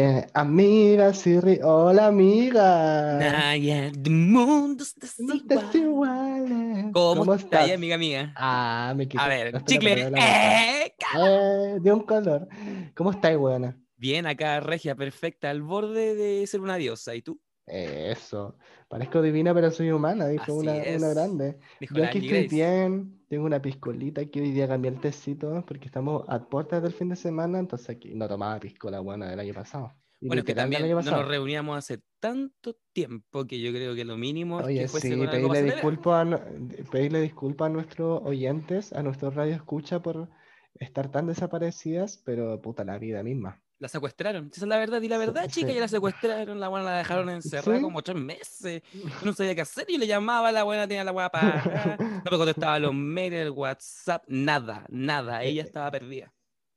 amiga, Siri, hola amiga. Naya, the mundo está No igual. igual. ¿Cómo, estás, estás? amiga mía? Ah, me quito. A ver, hasta chicle. ¡Eh! Eh, de un color. ¿Cómo estás, buena? Bien, acá, regia, perfecta, al borde de ser una diosa. ¿Y tú? Eso. Parezco divina, pero soy humana, dijo una, grande. Dijo Yo aquí estoy bien, tengo una piscolita que hoy día cambié el tecito porque estamos a puertas del fin de semana, entonces aquí no tomaba piscola buena del año pasado. Y Bueno, es que también no nos reuníamos hace tanto tiempo que yo creo que lo mínimo es Oye, que fuese sí, pedirle disculpas a, pedirle disculpas a nuestros oyentes, a nuestros radio escucha por estar tan desaparecidas, pero puta la vida misma. La secuestraron. Esa es la verdad. Y la verdad, chica, sí. ya la secuestraron. La buena la dejaron encerrada Sí. como tres meses. Yo no sabía qué hacer. Yo le llamaba, la buena tenía la para. No me contestaba los mails, el WhatsApp, nada, nada. Ella estaba perdida.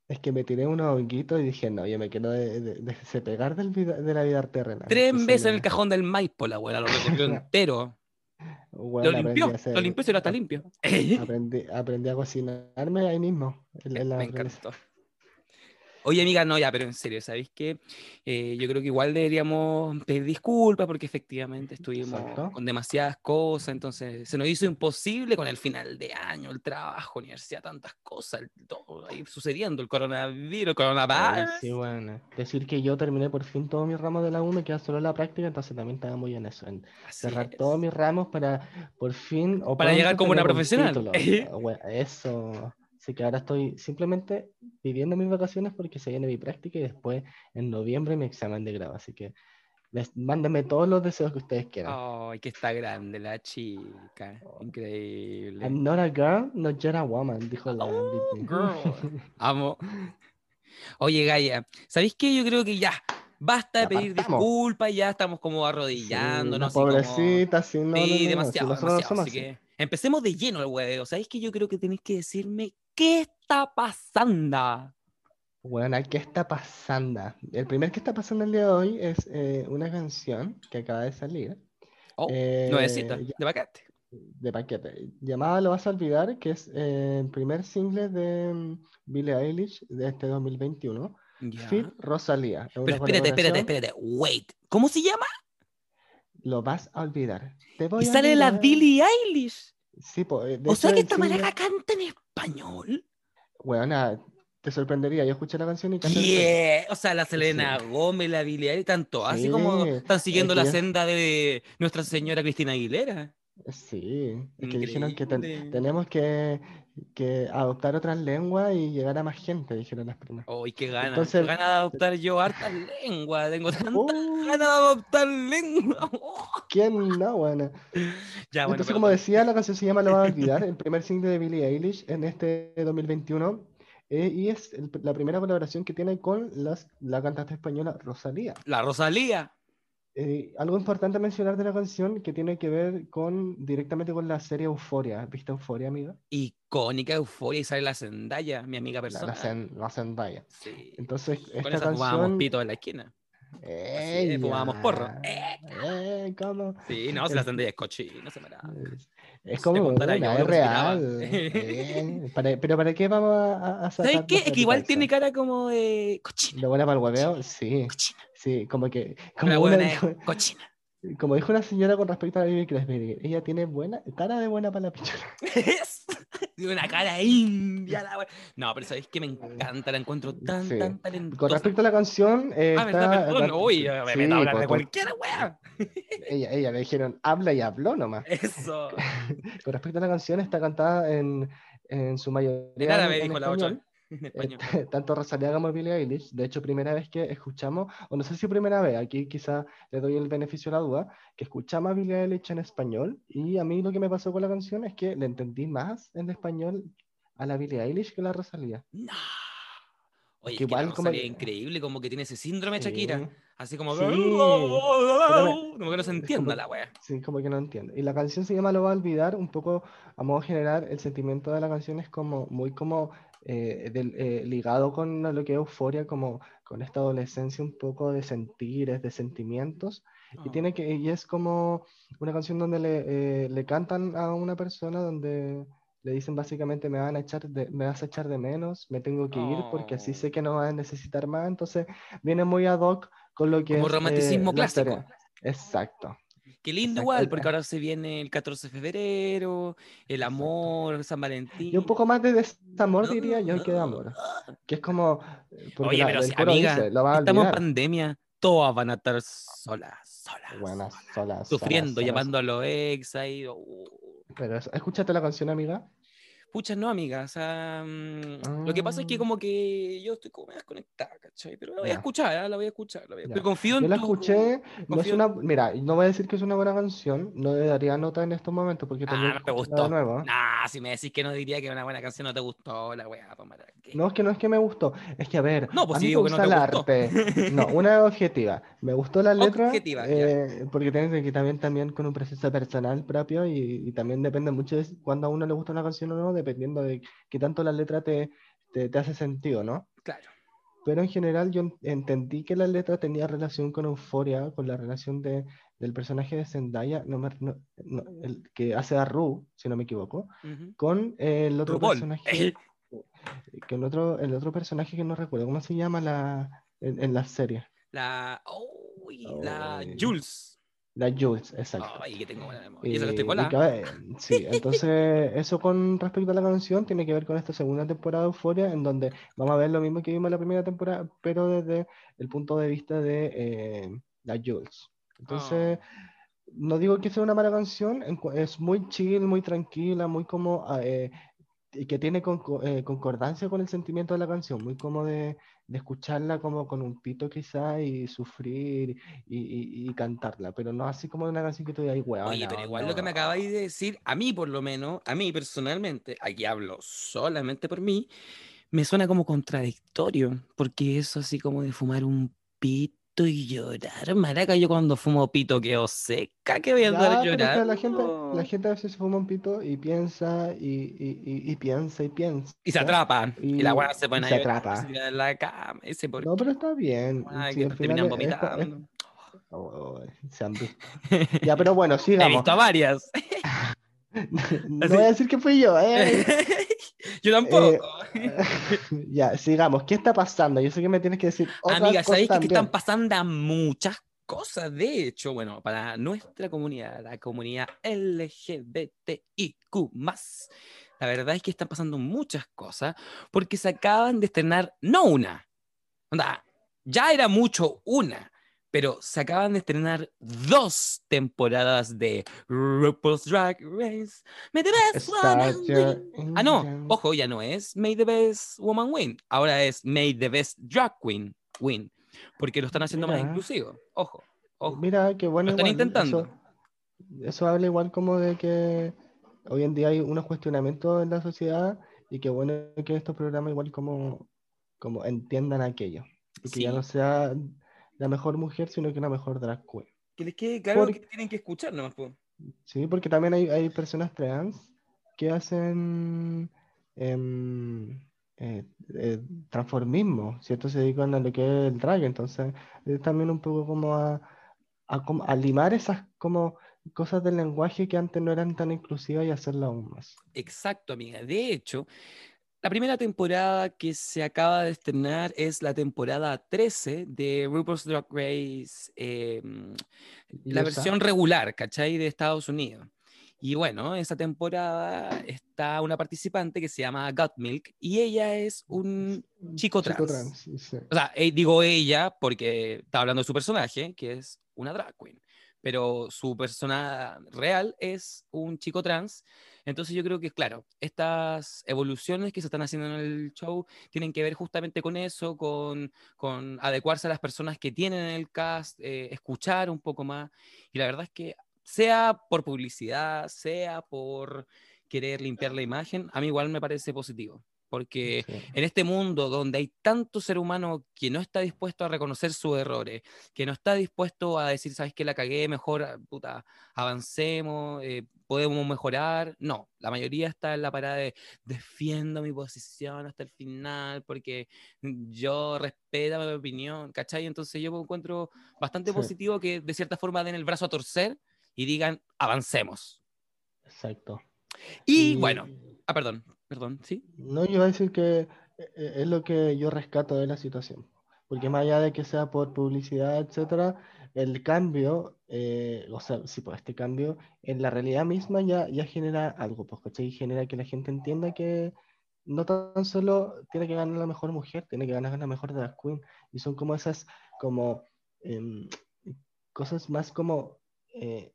Es que me tiré unos honguitos y dije, no, yo me quiero de, de- de- despegar del vida- de la vida terrenal. Tres veces en el cajón del Maipo, la abuela lo recorrió entero. bueno, Lo limpió, lo limpió, se lo está limpio. Aprendí, aprendí a cocinarme ahí mismo. en- en la Me realización. Oye, amiga, no, ya, pero en serio, ¿sabéis qué? Eh, yo creo que igual deberíamos pedir disculpas porque efectivamente estuvimos Exacto. con demasiadas cosas, entonces se nos hizo imposible con el final de año, el trabajo, universidad, tantas cosas, todo ahí sucediendo, el coronavirus, el coronavirus. sí, bueno. Decir que yo terminé por fin todos mis ramos de la U, me queda solo la práctica, entonces también estaba muy en eso, en Así cerrar es. todos mis ramos para por fin o Para llegar como una un profesional. título. Bueno, eso. Así que ahora estoy simplemente viviendo mis vacaciones porque se viene mi práctica y después en noviembre mi examen de grado. Así que les, mándenme todos los deseos que ustedes quieran. Ay, que está grande la chica, Oh. increíble. I'm not a girl, not yet a woman, dijo la Oh, girl. Amo. Oye, Gaia, ¿sabéis qué? Yo creo que ya basta de pedir disculpas, ya estamos como Sí, arrodillándonos. como- pobrecita, sí, no, no, no, Sí, no, si demasiado, demasiado. Así que empecemos de lleno el huevo. ¿Sabéis que yo creo que tenéis que decirme qué está pasando? Bueno, ¿qué está pasando? El primer que está pasando el día de hoy es eh, una canción que acaba de salir. Oh, eh, nuevecita, de paquete. de paquete, llamada Lo vas a olvidar, que es eh, el primer single de mm, Billie Eilish de este 2021, Ya. Fit Rosalía. Es Pero espérate, espérate, espérate. Wait. ¿Cómo se llama? Lo vas a olvidar. Te Y a sale la. Billie Eilish. Sí, de O sea que esta maraca canta en español. Weona, te sorprendería. Yo escuché la canción y canté en español. Yeah. O sea, la Selena Gómez, la Billie Eilish, tanto. Así como Sí, están siguiendo que la ya- senda de Nuestra Señora Cristina Aguilera. Sí, es que dijeron que ten- tenemos que, que adoptar otras lenguas y llegar a más gente, dijeron las primas. Uy, qué gana. Entonces- gana de adoptar yo hartas lenguas. Tengo tanta Oh, gana de adoptar lengua. ¿Quién no, buena? Ya, bueno, Entonces, pero- como decía, la canción se llama Lo vas a olvidar, el primer single de Billie Eilish en este 2021, eh, y es el- la primera colaboración que tiene con las, la cantante española Rosalía. La Rosalía. Eh, algo importante a mencionar de la canción que tiene que ver con directamente con la serie Euforia. ¿Viste Euforia, amiga? Icónica euforia y sale la Zendaya, mi amiga La, persona. la, Zen- la Zendaya. Sí. Entonces, Con esta esa fumábamos canción... pito en la esquina. ¡Ey, es, fumábamos porro. ¡Eh, cómo! Sí, no, si la Zendaya es cochina, se me da. Es, como una, yo es lo real. eh, para- pero ¿para qué vamos a, a ¿Sabes sacar qué? Es que igual tiene cara como de cochina. ¿De buena para el hueveo? Sí, Cochina. Sí, como que... La Como, buena una- cochina. como dijo una señora con respecto a la Bibi Crespi, ella tiene buena, cara de buena para la pichula. Es- Tiene una cara india. La no, pero ¿sabéis que me encanta? La encuentro tan, Sí. tan Con talentosa. respecto a la canción, eh, Ah, verdad, está... perdón. ra- Uy, me sí, a hablar pues, de cualquier wea. ella, ella le dijeron, habla y habló nomás. Eso. Con respecto a la canción, está cantada en, en su mayoría En árabe, dijo la español. Otra. En español. Este, tanto Rosalía como Billie Eilish. De hecho, primera vez que escuchamos, o no sé si primera vez, aquí quizá le doy el beneficio de la duda, que escuchamos a Billie Eilish en español. Y a mí lo que me pasó con la canción es que le entendí más en español a la Billie Eilish que a la Rosalía. No. Oye, Que es que la igual como- Rosalía es increíble, como que tiene ese síndrome Sí, Shakira. Así como. Sí. Como que no se entienda como- la wea. Sí, como que no entiendo. Y la canción se llama Lo va a olvidar, un poco a modo general, el sentimiento de la canción es como muy como eh, del- eh, ligado con lo que es euforia, como con esta adolescencia un poco de sentires, de sentimientos. Y, Oh. tiene que, y es como una canción donde le, eh, le cantan a una persona donde le dicen básicamente me van a echar de, me vas a echar de menos, me tengo que ir porque así sé que no vas a necesitar más, entonces viene muy ad hoc con lo que Como es, eh, romanticismo clásico. Exacto. Qué lindo igual, porque ahora se viene el 14 de febrero, el amor, San Valentín. Y un poco más de desamor No, diría yo que de no. amor, que es como eh, Oye, la- pero si, amiga, dice, estamos en pandemia, todas van a estar solas, solas, Buenas, solas, solas, sufriendo, solas, solas. llamando a los ex ahí. uh. Pero escúchate la canción, amiga. Pucha, no, amiga. O sea, mm, lo que pasa es que Ah. como que yo estoy como desconectada, ¿cachai? Pero la voy a escuchar, ¿ah? la voy a escuchar. La voy a... Pero confío en Yo la tu- escuché, no es una, mira, no voy a decir que es una buena canción, no le daría nota en estos momentos porque Ah, tendría no me de gustó. nuevo. Nah, si me decís que no diría que es una buena canción, no te gustó la weá. No, es que no es que me gustó, es que a ver, No, pues a si mí digo me que no te el gustó. arte. No, una objetiva. Me gustó la letra, Objetiva, eh, porque tiene que también, también con un proceso personal propio y, y también depende mucho de cuando a uno le gusta una canción o no, dependiendo de qué tanto la letra te, te, te hace sentido, ¿no? Claro. Pero en general yo en- entendí que la letra tenía relación con Euforia, con la relación de, del personaje de Zendaya, no me- no- no, el que hace a Ru, si no me equivoco, con el otro personaje, que el otro, el otro personaje que no recuerdo, ¿cómo se llama la, en, en la serie? La. La. Jules. La Jules, exacto. Ay, que tengo buena memoria. Y eso que estoy Eh, y colada. que, a ver, sí, entonces eso con respecto a la canción tiene que ver con esta segunda temporada de Euphoria, en donde vamos a ver lo mismo que vimos en la primera temporada, pero desde el punto de vista de eh, la Jules. Entonces, no digo que sea una mala canción, es muy chill, muy tranquila, muy como ah, eh, que tiene eh, concordancia con el sentimiento de la canción, muy como de, de escucharla como con un pito quizá y sufrir y, y- y cantarla, pero no así como una canción que tú digas, weón. Oye, pero igual lo que me acabáis de decir, a mí por lo menos, a mí personalmente, aquí hablo solamente por mí, me suena como contradictorio, porque eso así como de fumar un pito y llorar, maraca, yo cuando fumo pito quedo seca, que voy a andar llorando. la gente, la gente a veces se fuma un pito y piensa y, y- y- y piensa y piensa. Y se atrapan, y, la weá se pone y a se atrapa. en la cama, ese por No, pero está bien. Ay, sí, que terminan es es- vomitando. Oh, se han visto. Ya, pero bueno, He sigamos. visto a varias. No Así. voy a decir que fui yo, ¿eh? Yo tampoco. Ya, sigamos. ¿Qué está pasando? Yo sé que me tienes que decir Amiga, ¿sabéis que, que están pasando muchas cosas? De hecho, bueno, para nuestra comunidad, la comunidad LGBTIQ, la verdad es que están pasando muchas cosas porque se acaban de estrenar, no una, onda, ya era mucho una, pero se acaban de estrenar dos temporadas de RuPaul's Drag Race. May the best woman win. Ah, no, ojo, ya no es May the Best Woman Win. Ahora es May the Best Drag Queen Win. Porque lo están haciendo más Mira. inclusivo. Ojo, ojo. Mira, qué bueno. Lo están igual, intentando. Eso, eso habla igual como de que hoy en día hay unos cuestionamientos en la sociedad y qué bueno que estos programas igual como, como entiendan aquello. Y que ya Sí. no sea la mejor mujer, sino que una mejor drag queen. Que les quede claro Por- que tienen que escuchar nomás. po. Sí, porque también hay, hay personas trans que hacen em, eh, eh, transformismo, ¿cierto? Se dedican a lo que es el drag, entonces es también un poco como a, a, como a limar esas como cosas del lenguaje que antes no eran tan inclusivas y hacerla aún más. Exacto, amiga. De hecho, la primera temporada que se acaba de estrenar es la temporada 13 de RuPaul's Drag Race, eh, la USA. versión regular, ¿cachai? De Estados Unidos. Y bueno, esa temporada está una participante que se llama Milk y ella es un chico trans. sí, sí. O sea, eh, digo ella porque está hablando de su personaje, que es una drag queen. Pero su persona real es un chico trans. Entonces yo creo que, claro, estas evoluciones que se están haciendo en el show tienen que ver justamente con eso, con, con adecuarse a las personas que tienen en el cast, eh, escuchar un poco más. Y la verdad es que sea por publicidad, sea por querer limpiar la imagen, a mí igual me parece positivo. Porque Sí. en este mundo donde hay tanto ser humano que no está dispuesto a reconocer sus errores, que no está dispuesto a decir, sabes que la cagué, mejor, ah, puta, avancemos, eh, podemos mejorar. No, la mayoría está en la parada de defiendo mi posición hasta el final porque yo respeto mi opinión, ¿cachai? Entonces yo encuentro bastante Sí. positivo que de cierta forma den el brazo a torcer y digan, avancemos. Exacto. Y bueno, Ah, perdón, perdón, ¿sí? No, yo iba a decir que eh, eh, es lo que yo rescato de la situación. Porque más allá de que sea por publicidad, etcétera, el cambio, eh, o sea, sí, pues este cambio en la realidad misma ya, ya genera algo, pues, ¿cachai? Genera que la gente entienda que no tan solo tiene que ganar la mejor mujer, tiene que ganar la mejor drag queen. Y son como esas, como em, cosas más como eh,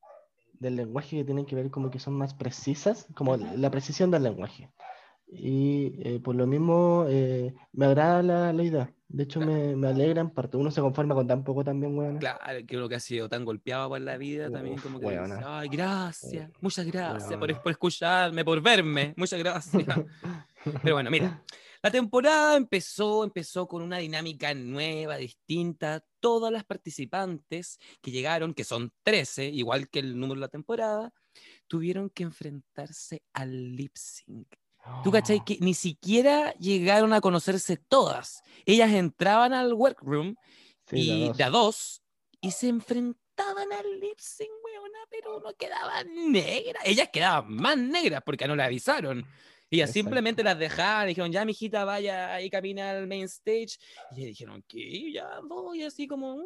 del lenguaje que tienen que ver como que son más precisas, como la precisión del lenguaje. Y eh, por lo mismo eh, me agrada la, la, idea. De hecho, me, me, alegra en parte. Uno se conforma con tan poco también, weón. Claro, que uno que ha sido tan golpeado por la vida también, como que dice, ay, gracias, muchas gracias por, por, escucharme, por verme, muchas gracias. Pero bueno, mira, la temporada empezó, empezó con una dinámica nueva, distinta. Todas las participantes que llegaron, que son 13, igual que el número de la temporada, tuvieron que enfrentarse al lip sync Tú cachai que ni siquiera llegaron a conocerse todas. Ellas entraban al workroom y de a dos y se enfrentaban al lip sync, weona, pero no quedaban negras. Ellas quedaban más negras porque no le avisaron. Ellas simplemente las dejaban, dijeron, ya, mijita, vaya ahí camina al main stage. Y ellas dijeron, ¿qué? Ya voy, así como,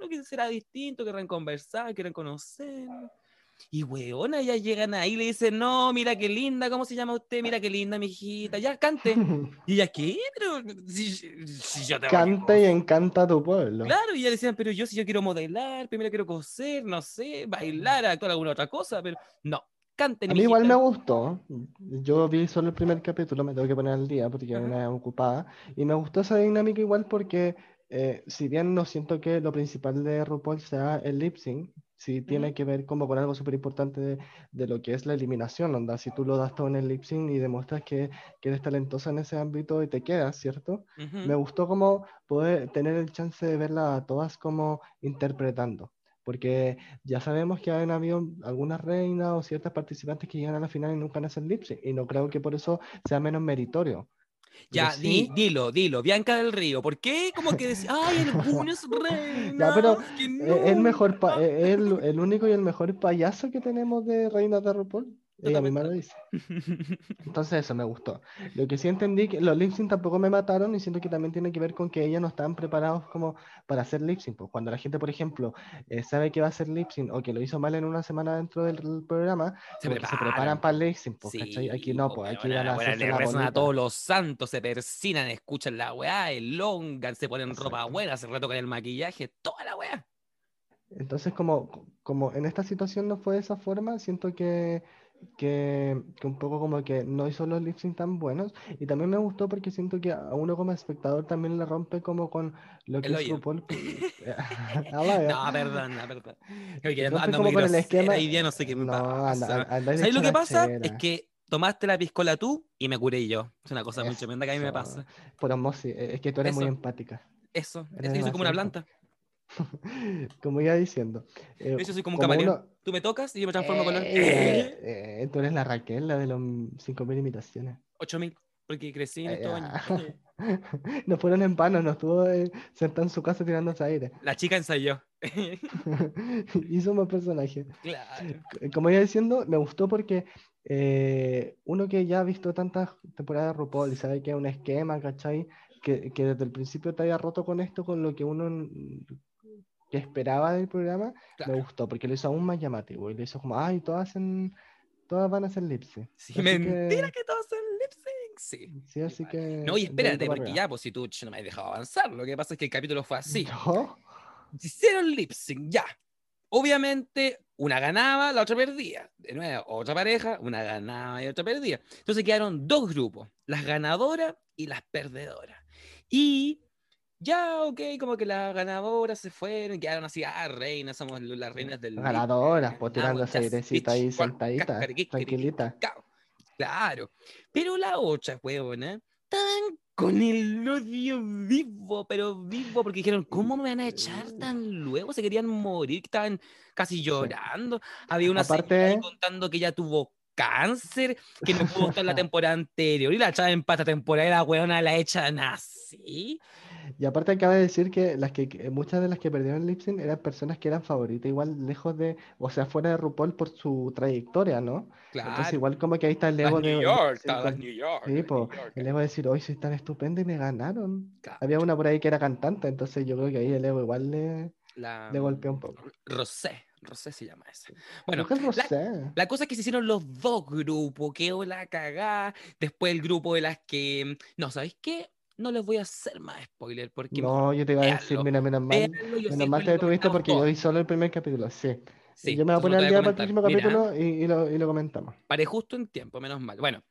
lo que será distinto, quieren conversar, quieren conocer. Y weona, ya llegan ahí y le dicen, no, mira qué linda, ¿cómo se llama usted? Mira qué linda, mi hijita, ya cante. y ella, ¿qué? Pero si, si yo te Canta y encanta a tu pueblo. Claro, y ella decían, pero yo si yo quiero modelar, primero quiero coser, no sé, bailar, actuar alguna otra cosa, pero no. Canten, a mí igual me gustó. Yo vi solo el primer capítulo, me tengo que poner al día porque ya una ocupada. Y me gustó esa dinámica igual porque, eh, si bien no siento que lo principal de RuPaul sea el lip sync, sí tiene que ver como con algo súper importante de, de, lo que es la eliminación, onda. Si tú lo das todo en el lip sync y demuestras que, que eres talentosa en ese ámbito y te quedas, ¿cierto? Me gustó como poder tener el chance de verla a todas como interpretando. Porque ya sabemos que han habido algunas reinas o ciertas participantes que llegan a la final y nunca hacen lip sync. Y no creo que por eso sea menos meritorio. Ya, di, dilo, dilo, Bianca del Río. ¿Por qué? Como que decía, ay, algunas reinas. Ya, pero es el mejor, el, el, único y el mejor payaso que tenemos de reinas de RuPaul. Ella misma lo dice. Entonces eso me gustó. Lo que sí entendí, que los lip tampoco me mataron y siento que también tiene que ver con que ellas no estaban preparados como para hacer lip sync. Pues cuando la gente, por ejemplo, eh, sabe que va a hacer lip sync o que lo hizo mal en una semana dentro del programa, se, preparan. para el lip sync. Pues, aquí no, pues aquí van a hacer a todos los santos, se persinan, escuchan la weá, elongan, se ponen ropa buena, se retocan el maquillaje, toda la weá. Entonces, como, como en esta situación no fue de esa forma, siento que que, que, un poco como que no hizo los lip sync tan buenos y también me gustó porque siento que a uno como espectador también le rompe como con lo que es RuPaul no, perdón, no, perdón. Oye, ando, como con el esquema y día no sé qué me pasa. ¿Sabes lo que pasa? Es que tomaste la piscola tú y me curé yo. Es una cosa muy tremenda que a mí me pasa. Por osmosis, es que tú eres muy empática. Eso, es soy como una planta. como iba diciendo. Eh, yo soy como un camaleón. Tú me tocas y yo me transformo con eh, eh, tú eres la Raquel, la de los 5.000 imitaciones. 8.000, porque crecí en estos años. no fueron en vano, no estuvo sentada en su casa tirándose aire. La chica ensayó. Hizo un buen personaje. Como iba diciendo, me gustó porque uno que ya ha visto tantas temporadas de RuPaul y sabe que es un esquema, ¿cachai? Que, que, desde el principio te haya roto con esto, con lo que uno que esperaba del programa, me gustó, porque lo hizo aún más llamativo. Y lo hizo como, ay, todas, en, todas van a hacer lip sync. Sí, mentira que... todas hacen lip sync. Sí. Sí, así que. No, y espérate, porque ya, pues si tú no me has dejado avanzar, lo que pasa es que el capítulo fue así. ¿No? Hicieron lip sync, ya. Obviamente, una ganaba, la otra perdía. De nuevo, otra pareja, una ganaba y otra perdía. Entonces quedaron dos grupos, las ganadoras y las perdedoras. Y ya, ok, como que las ganadoras se fueron, quedaron así, ah, reinas, somos las reinas del. Ganadoras, pues tirando esa airecita ahí sentadita, tranquilita. Claro, pero la otra, huevona, estaban con el odio vivo, pero vivo, porque dijeron, ¿cómo me van a echar tan luego? Se querían morir, estaban casi llorando. Había una Aparte... contando que ya tuvo cáncer, que no pudo estar la temporada anterior y la echaba en pata temporada y la huevona la echan así. Y aparte acaba de decir que las que que muchas de las que perdieron el lip sync eran personas que eran favoritas, igual lejos de, o sea, fuera de RuPaul por su trayectoria, ¿no? Entonces Claro. igual como que ahí está el ego New de York, decir está las con- New York. Sí, New York. el ego de decir, hoy soy tan estupenda y me ganaron. Claro. Había una por ahí que era cantante, entonces yo creo que ahí el ego igual le, La, le golpeó un poco. Rosé, Rosé se llama esa. Bueno, que la, cosa es que se hicieron los dos grupos, quedó la cagá. Después el grupo de las que. No, ¿sabéis qué? No les voy a hacer más spoiler porque No, yo te iba a decir, mira, menos mal, menos mal te detuviste porque yo vi solo el primer capítulo, sí. Sí, yo me voy a poner al día para el próximo capítulo y, y lo, y lo comentamos. paré justo en tiempo, menos mal. Bueno,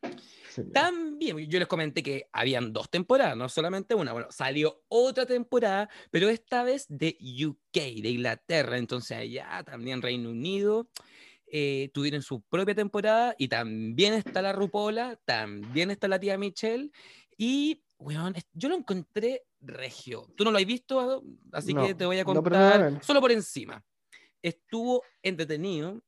Sí. También, yo les comenté que habían dos temporadas, no solamente una. Bueno, salió otra temporada, pero esta vez de UK, de Inglaterra. Entonces allá también Reino Unido eh, tuvieron su propia temporada y también está la Rupola, también está la tía Michelle. Y, weón, yo lo encontré regio. Tú no lo has visto, así que No, te voy a no, contar ver. solo por encima. Estuvo entretenido,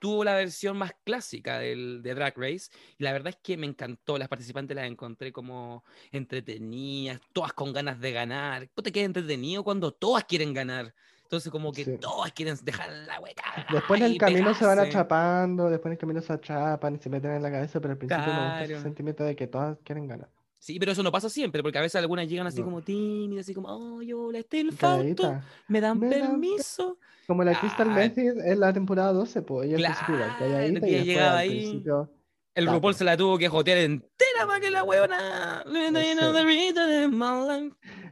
tuvo la versión más clásica del, de Drag Race y la verdad es que me encantó. Las participantes las encontré como entretenidas, todas con ganas de ganar. ¿Cómo te queda entretenido cuando todas quieren ganar? Entonces como que Sí. todas quieren dejar la hueca. Después en el camino se van atrapando, después en el camino se atrapan y se meten en la cabeza, pero al principio me gusta ese Claro. sentimiento de que todas quieren ganar. Sí, pero eso no pasa siempre, porque a veces algunas llegan así No. como tímidas, así como, oh, yo le estoy el falto, me dan Me dan pe- permiso. Como la Crystal Method en la temporada 12, pues ella Claro, llegaba ahí. El Taco. RuPaul se la tuvo que jotear entera para que la huevona.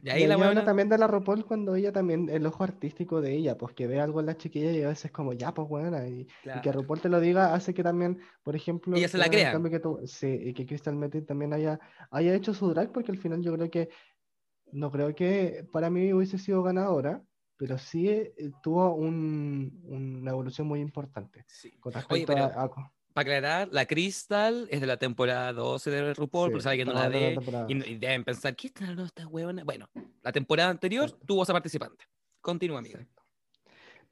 Y ahí Y la huevona. también de la RuPaul cuando ella también, el ojo artístico de ella, pues que ve algo en la chiquilla y a veces como, ya, pues buena, y, y que Claro. RuPaul te lo diga hace que también, por ejemplo, Ella se la crea. que tuvo- sí, y que Crystal Method también haya, haya hecho su drag, porque al final yo creo que, no creo que para mí hubiese sido ganadora, pero sí eh, tuvo un- una evolución muy importante Sí. con Oye, respecto pero a, a- para aclarar, la Crystal es de la temporada 12 de RuPaul, Sí, pero sabe que no la ve y, no- y deben pensar, ¿qué están estas huevonas? Bueno, la temporada anterior tuvo esa participante. Continúa, amiga. Exacto.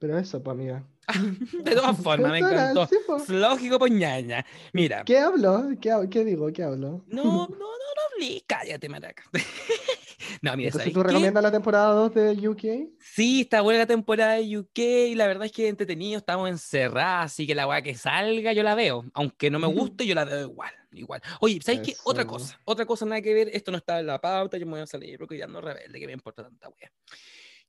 Pero eso, pues amiga. De todas formas, me encantó. sí, po. Es Lógico, poñaña. Mira. ¿Qué hablo? ¿Qué, qué digo? ¿Qué hablo? No, no, no, no hablé. Cállate, maraca. no, mira, Entonces, ¿sabes ¿tú recomiendas la temporada 2 de UK? Sí, está buena la temporada de UK y la verdad es que entretenido, estamos encerrados, así que la weá que salga yo la veo, aunque no me guste, yo la veo igual, igual. Oye, ¿sabes qué? Otra cosa, otra cosa nada que ver, esto no está en la pauta, yo me voy a salir porque ya no rebelde, que me importa tanta weá.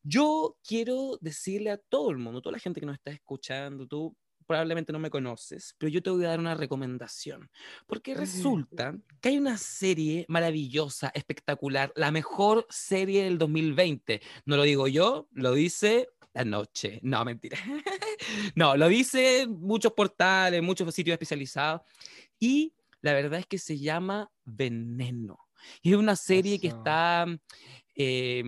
Yo quiero decirle a todo el mundo, toda la gente que nos está escuchando, tú probablemente no me conoces, pero yo te voy a dar una recomendación, porque resulta que hay una serie maravillosa, espectacular, la mejor serie del 2020. No lo digo yo, lo dice la noche. No, mentira. no, lo dice muchos portales, muchos sitios especializados. Y la verdad es que se llama Veneno. Y es una serie que está eh,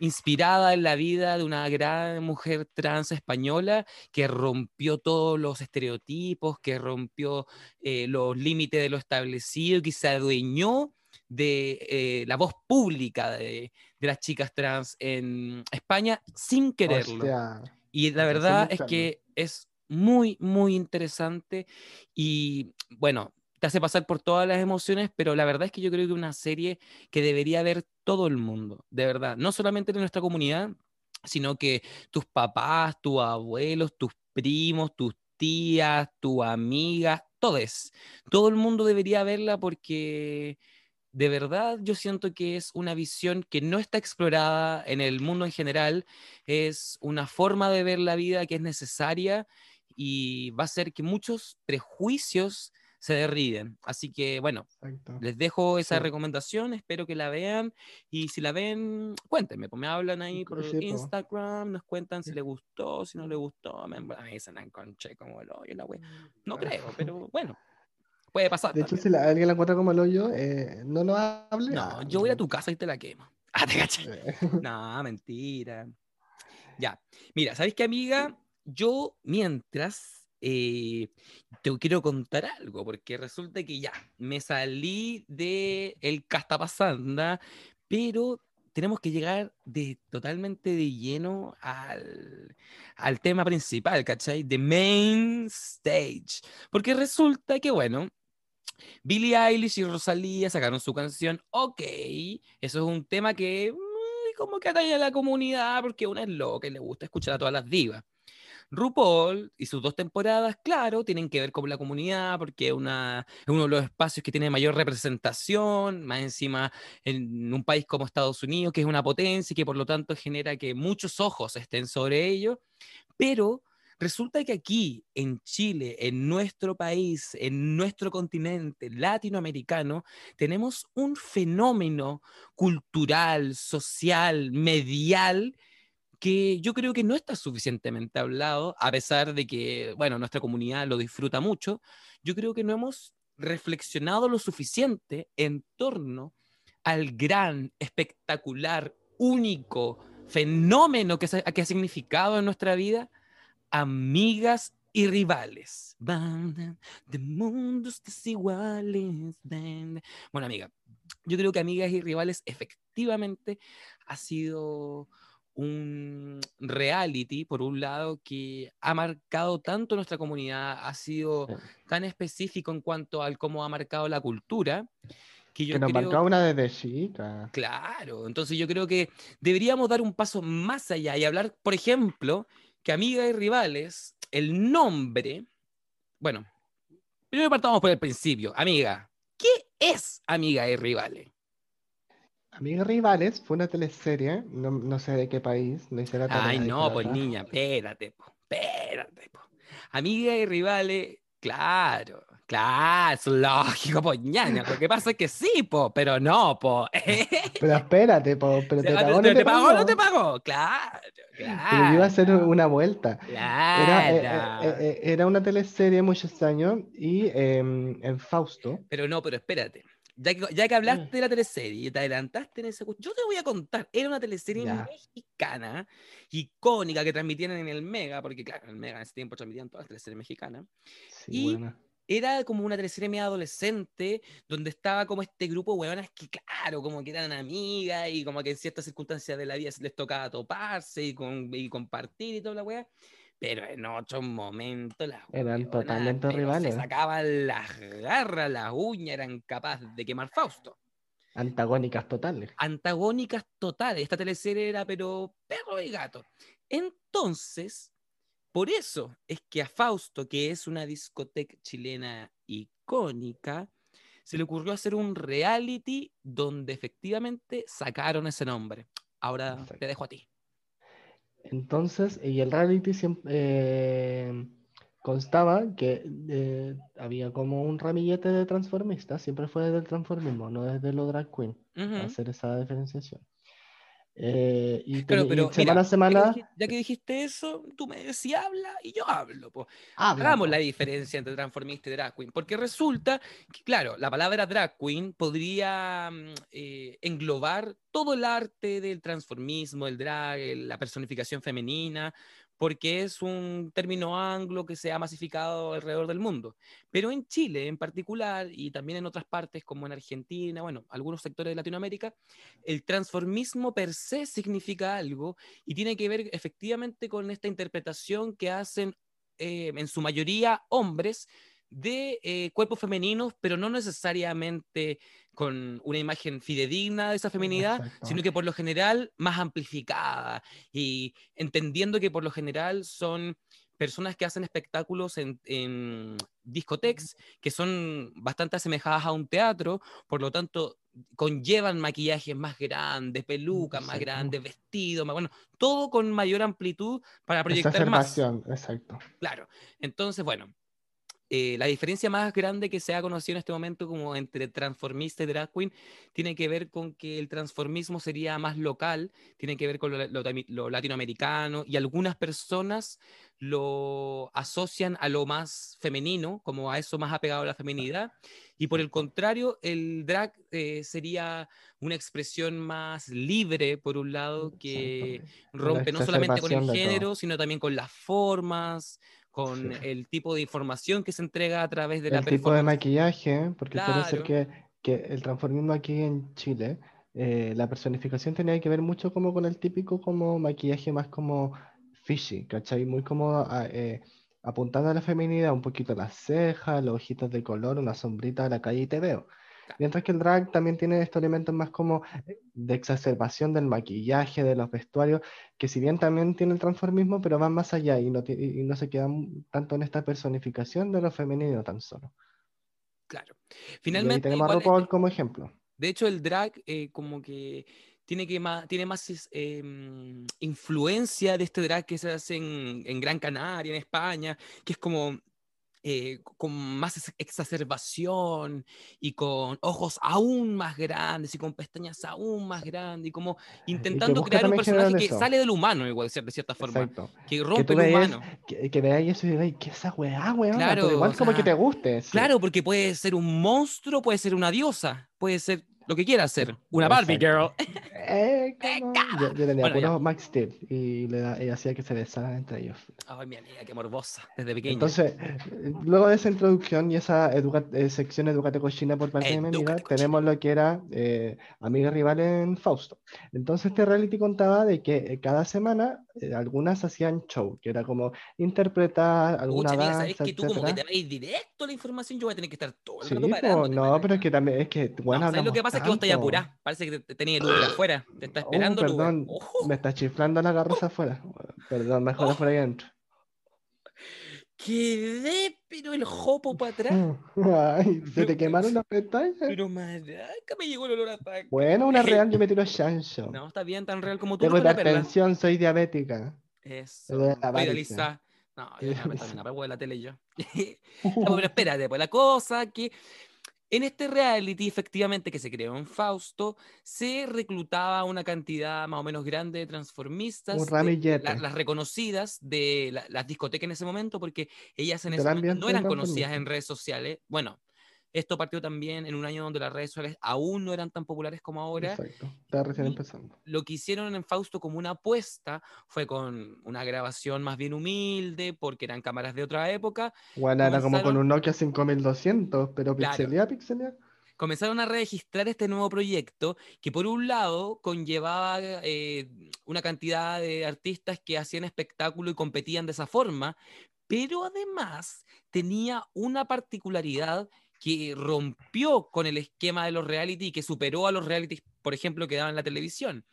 inspirada en la vida de una gran mujer trans española que rompió todos los estereotipos, que rompió eh, los límites de lo establecido, que se adueñó de eh, la voz pública de, de las chicas trans en España sin quererlo. Hostia. Y la verdad es que es muy, muy interesante y bueno, te hace pasar por todas las emociones, pero la verdad es que yo creo que una serie que debería ver todo el mundo, de verdad, no solamente de nuestra comunidad, sino que tus papás, tus abuelos, tus primos, tus tías, tus amigas, todos. Todo el mundo debería verla porque de verdad yo siento que es una visión que no está explorada en el mundo en general, es una forma de ver la vida que es necesaria y va a hacer que muchos prejuicios se derriden. Así que bueno, les dejo esa Sí. recomendación, espero que la vean y si la ven, cuéntenme, pues me hablan ahí por sí. Instagram, nos cuentan si Sí. les gustó, si no les gustó, me, me dicen enconché como el hoyo, la wea. No creo, pero bueno, puede pasar. De hecho, también. si la- alguien la encuentra como el hoyo, eh, no nos hable. No, ah, yo voy a tu casa y te la quemo. Ah, te caché. eh, No, mentira. Ya. Mira, ¿sabes qué, amiga? Yo, mientras, eh, te quiero contar algo, porque resulta que ya, me salí de el Castapasanda, pero tenemos que llegar de, totalmente de lleno al, al tema principal, ¿cachai? The main stage. Porque resulta que, bueno, Billie Eilish y Rosalía sacaron su canción OK. Eso es un tema que mm, como que atañe a la comunidad porque una es loca y le gusta escuchar a todas las divas. RuPaul y sus dos temporadas, claro, tienen que ver con la comunidad porque una, es uno de los espacios que tiene mayor representación, más encima en un país como Estados Unidos, que es una potencia y que por lo tanto genera que muchos ojos estén sobre ello, pero resulta que aquí, en Chile, en nuestro país, en nuestro continente latinoamericano, tenemos un fenómeno cultural, social, medial, que yo creo que no está suficientemente hablado, a pesar de que, bueno, nuestra comunidad lo disfruta mucho, yo creo que no hemos reflexionado lo suficiente en torno al gran, espectacular, único fenómeno que, que ha significado en nuestra vida, amigas y rivales. De mundos desiguales. Bueno, amiga, yo creo que Amigas y Rivales efectivamente ha sido un reality, por un lado, que ha marcado tanto nuestra comunidad, ha sido tan específico en cuanto al cómo ha marcado la cultura. Que, yo que nos marcó una desde chica. Claro, entonces yo creo que deberíamos dar un paso más allá y hablar, por ejemplo, que Amiga y Rivales, el nombre, bueno, primero partamos por el principio. Amiga, ¿qué es Amiga y Rivales? Amigas Rivales fue una teleserie, no, sé de qué país, no hice la Ay, no, pues niña, espérate, espérate. Po. Amigas y Rivales, claro, claro, es lógico, pues ñaña. Lo que pasa es que sí, po, pero no, po. pero espérate, po, pero te, pagó, no te, pagó, no te pagó, claro. Claro. Pero iba a hacer una vuelta. Era, eh, eh, eh, era, una teleserie muchos años y em, en Fausto. Pero no, pero espérate. Ya que, ya que hablaste de la teleserie y te adelantaste en ese... Yo te voy a contar, era una teleserie mexicana, icónica, que transmitían en el Mega, porque claro, en el Mega en ese tiempo transmitían todas las teleseries mexicanas. y era como una teleserie media adolescente, donde estaba como este grupo de huevonas que, claro, como que eran amigas y como que en ciertas circunstancias de la vida les tocaba toparse y, con, y compartir y toda la weá pero en otros momentos las eran totalmente rivales. Se sacaban las garras, las uñas, eran capaces de quemar Fausto. Antagónicas totales. Antagónicas totales. Esta teleserie era, pero perro y gato. Entonces, por eso es que a Fausto, que es una discoteca chilena icónica, se le ocurrió hacer un reality donde efectivamente sacaron ese nombre. Ahora te dejo a ti. Entonces, y el reality siempre eh, constaba que eh, había como un ramillete de transformistas, siempre fue desde el transformismo, no desde lo drag queen, hacer esa diferenciación. Eh, y, pero, semana a semana. Ya que, dijiste eso, tú me decías habla y yo hablo. Hagamos la diferencia entre transformista y drag queen, porque resulta que, claro, la palabra drag queen podría mm, eh, englobar todo el arte del transformismo, el drag, la personificación femenina, porque es un término anglo que se ha masificado alrededor del mundo. Pero en Chile en particular, y también en otras partes como en Argentina, bueno, algunos sectores de Latinoamérica, el transformismo per se significa algo y tiene que ver efectivamente con esta interpretación que hacen eh, en su mayoría hombres de eh, cuerpos femeninos, pero no necesariamente con una imagen fidedigna de esa feminidad, sino que por lo general más amplificada y entendiendo que por lo general son personas que hacen espectáculos en, en discotecas que son bastante asemejadas a un teatro, por lo tanto conllevan maquillajes más grandes, pelucas más grandes, vestidos, más, bueno, todo con mayor amplitud para proyectar más. Exacto. Claro. Entonces, bueno, eh, la diferencia más grande que se ha conocido en este momento como entre transformista y drag queen tiene que ver con que el transformismo sería más local, tiene que ver con lo, latinoamericano y algunas personas lo asocian a lo más femenino, como a eso más apegado a la feminidad, y por el contrario, el drag eh, sería una expresión más libre, por un lado, que rompe no solamente con el género, sino también con las formas, con el tipo de información que se entrega a través de el la El tipo de maquillaje, porque puede ser que, que, el transformismo aquí en Chile, eh, la personificación tenía que ver mucho como con el típico como maquillaje más como fishy, ¿cachai? Muy como ah, eh, apuntando a la feminidad, un poquito las cejas, los ojitos de color, una sombrita a la calle y te veo. Mientras que el drag también tiene estos elementos más como eh, de exacerbación del maquillaje, de los vestuarios, que si bien también tiene el transformismo, pero van más allá y no, y no se quedan tanto en esta personificación de lo femenino tan solo. Claro. Finalmente. Y tenemos a RuPaul como ejemplo. De hecho, el drag eh, como que tiene, que más, tiene más em, influencia de este drag que se hace en, en Gran Canaria, en España, que es como eh, con más exacerbación y con ojos aún más grandes y con pestañas aún más grandes y como intentando crear un personaje que sale del humano igual de cierta forma que rompe el humano. que, que veáis eso y digáis ¿qué esa weá weón? claro igual como que te guste claro porque puede ser un monstruo puede ser una diosa puede ser lo que quiera hacer. Una Barbie girl. Eh, yo, tenía bueno, Max Steel y, le hacía que se besaran entre ellos. Ay, mi amiga, qué morbosa, desde pequeño. Entonces, luego de esa introducción y esa eh, sección Educate Cochina por parte de mi amiga, tenemos lo que era eh, Amiga Rival en Fausto. Entonces, este reality contaba de que eh, cada semana algunas hacían show, que era como interpretar alguna Mucha, danza, ¿sabes que tú como que te veis directo la información? Yo voy a tener que estar todo el sí, No, pero es que también, es que, bueno, no, lo que pasa es que vos estás apurado. Parece que te, tenía el Uber afuera. Te está oh, esperando oh, perdón, me está chiflando la garrosa afuera. Perdón, mejor oh. afuera y adentro. Quedé, pero el jopo para atrás. Ay, se te quemaron las pestañas. Pero maraca, me llegó el olor a taco. Bueno, una real yo me tiro chancho. No, está bien, tan real como tú. Tengo hipertensión, soy diabética. Eso. Estoy No, yo también apago de la tele yo. no, pero espérate, pues la cosa que en este reality, efectivamente, que se creó en Fausto, se reclutaba una cantidad más o menos grande de transformistas, las reconocidas de las discotecas en ese momento, porque ellas en ese momento no eran conocidas en redes sociales. Bueno, esto partió también en un año donde las redes sociales aún no eran tan populares como ahora. Exacto, está recién empezando. Lo que hicieron en Fausto como una apuesta fue con una grabación más bien humilde, porque eran cámaras de otra época. Bueno, era como con un Nokia 5200, pero pixelía, pixelía. Comenzaron a registrar este nuevo proyecto que por un lado conllevaba eh, una cantidad de artistas que hacían espectáculo y competían de esa forma, pero además tenía una particularidad que rompió con el esquema de los reality y que superó a los realities, por ejemplo, que daban en la televisión,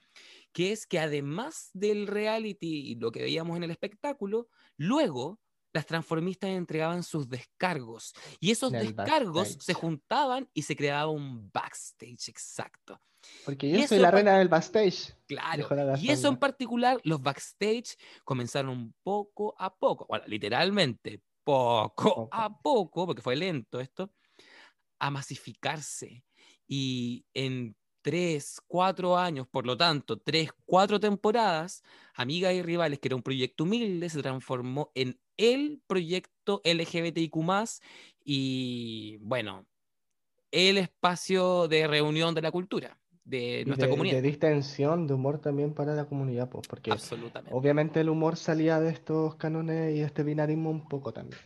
que es que además del reality y lo que veíamos en el espectáculo, luego las transformistas entregaban sus descargos y esos descargos se juntaban y se creaba un backstage exacto. Porque yo soy la reina del backstage. Claro. Y eso en particular, los backstage comenzaron poco a poco, bueno, literalmente poco a poco, porque fue lento esto, a masificarse y en tres, cuatro años, por lo tanto, tres, cuatro temporadas, Amigas y Rivales, que era un proyecto humilde, se transformó en el proyecto LGBTIQ y, bueno, el espacio de reunión de la cultura de nuestra comunidad. De distensión, de humor también para la comunidad, pues, porque obviamente el humor salía de estos cánones y de este binarismo un poco también.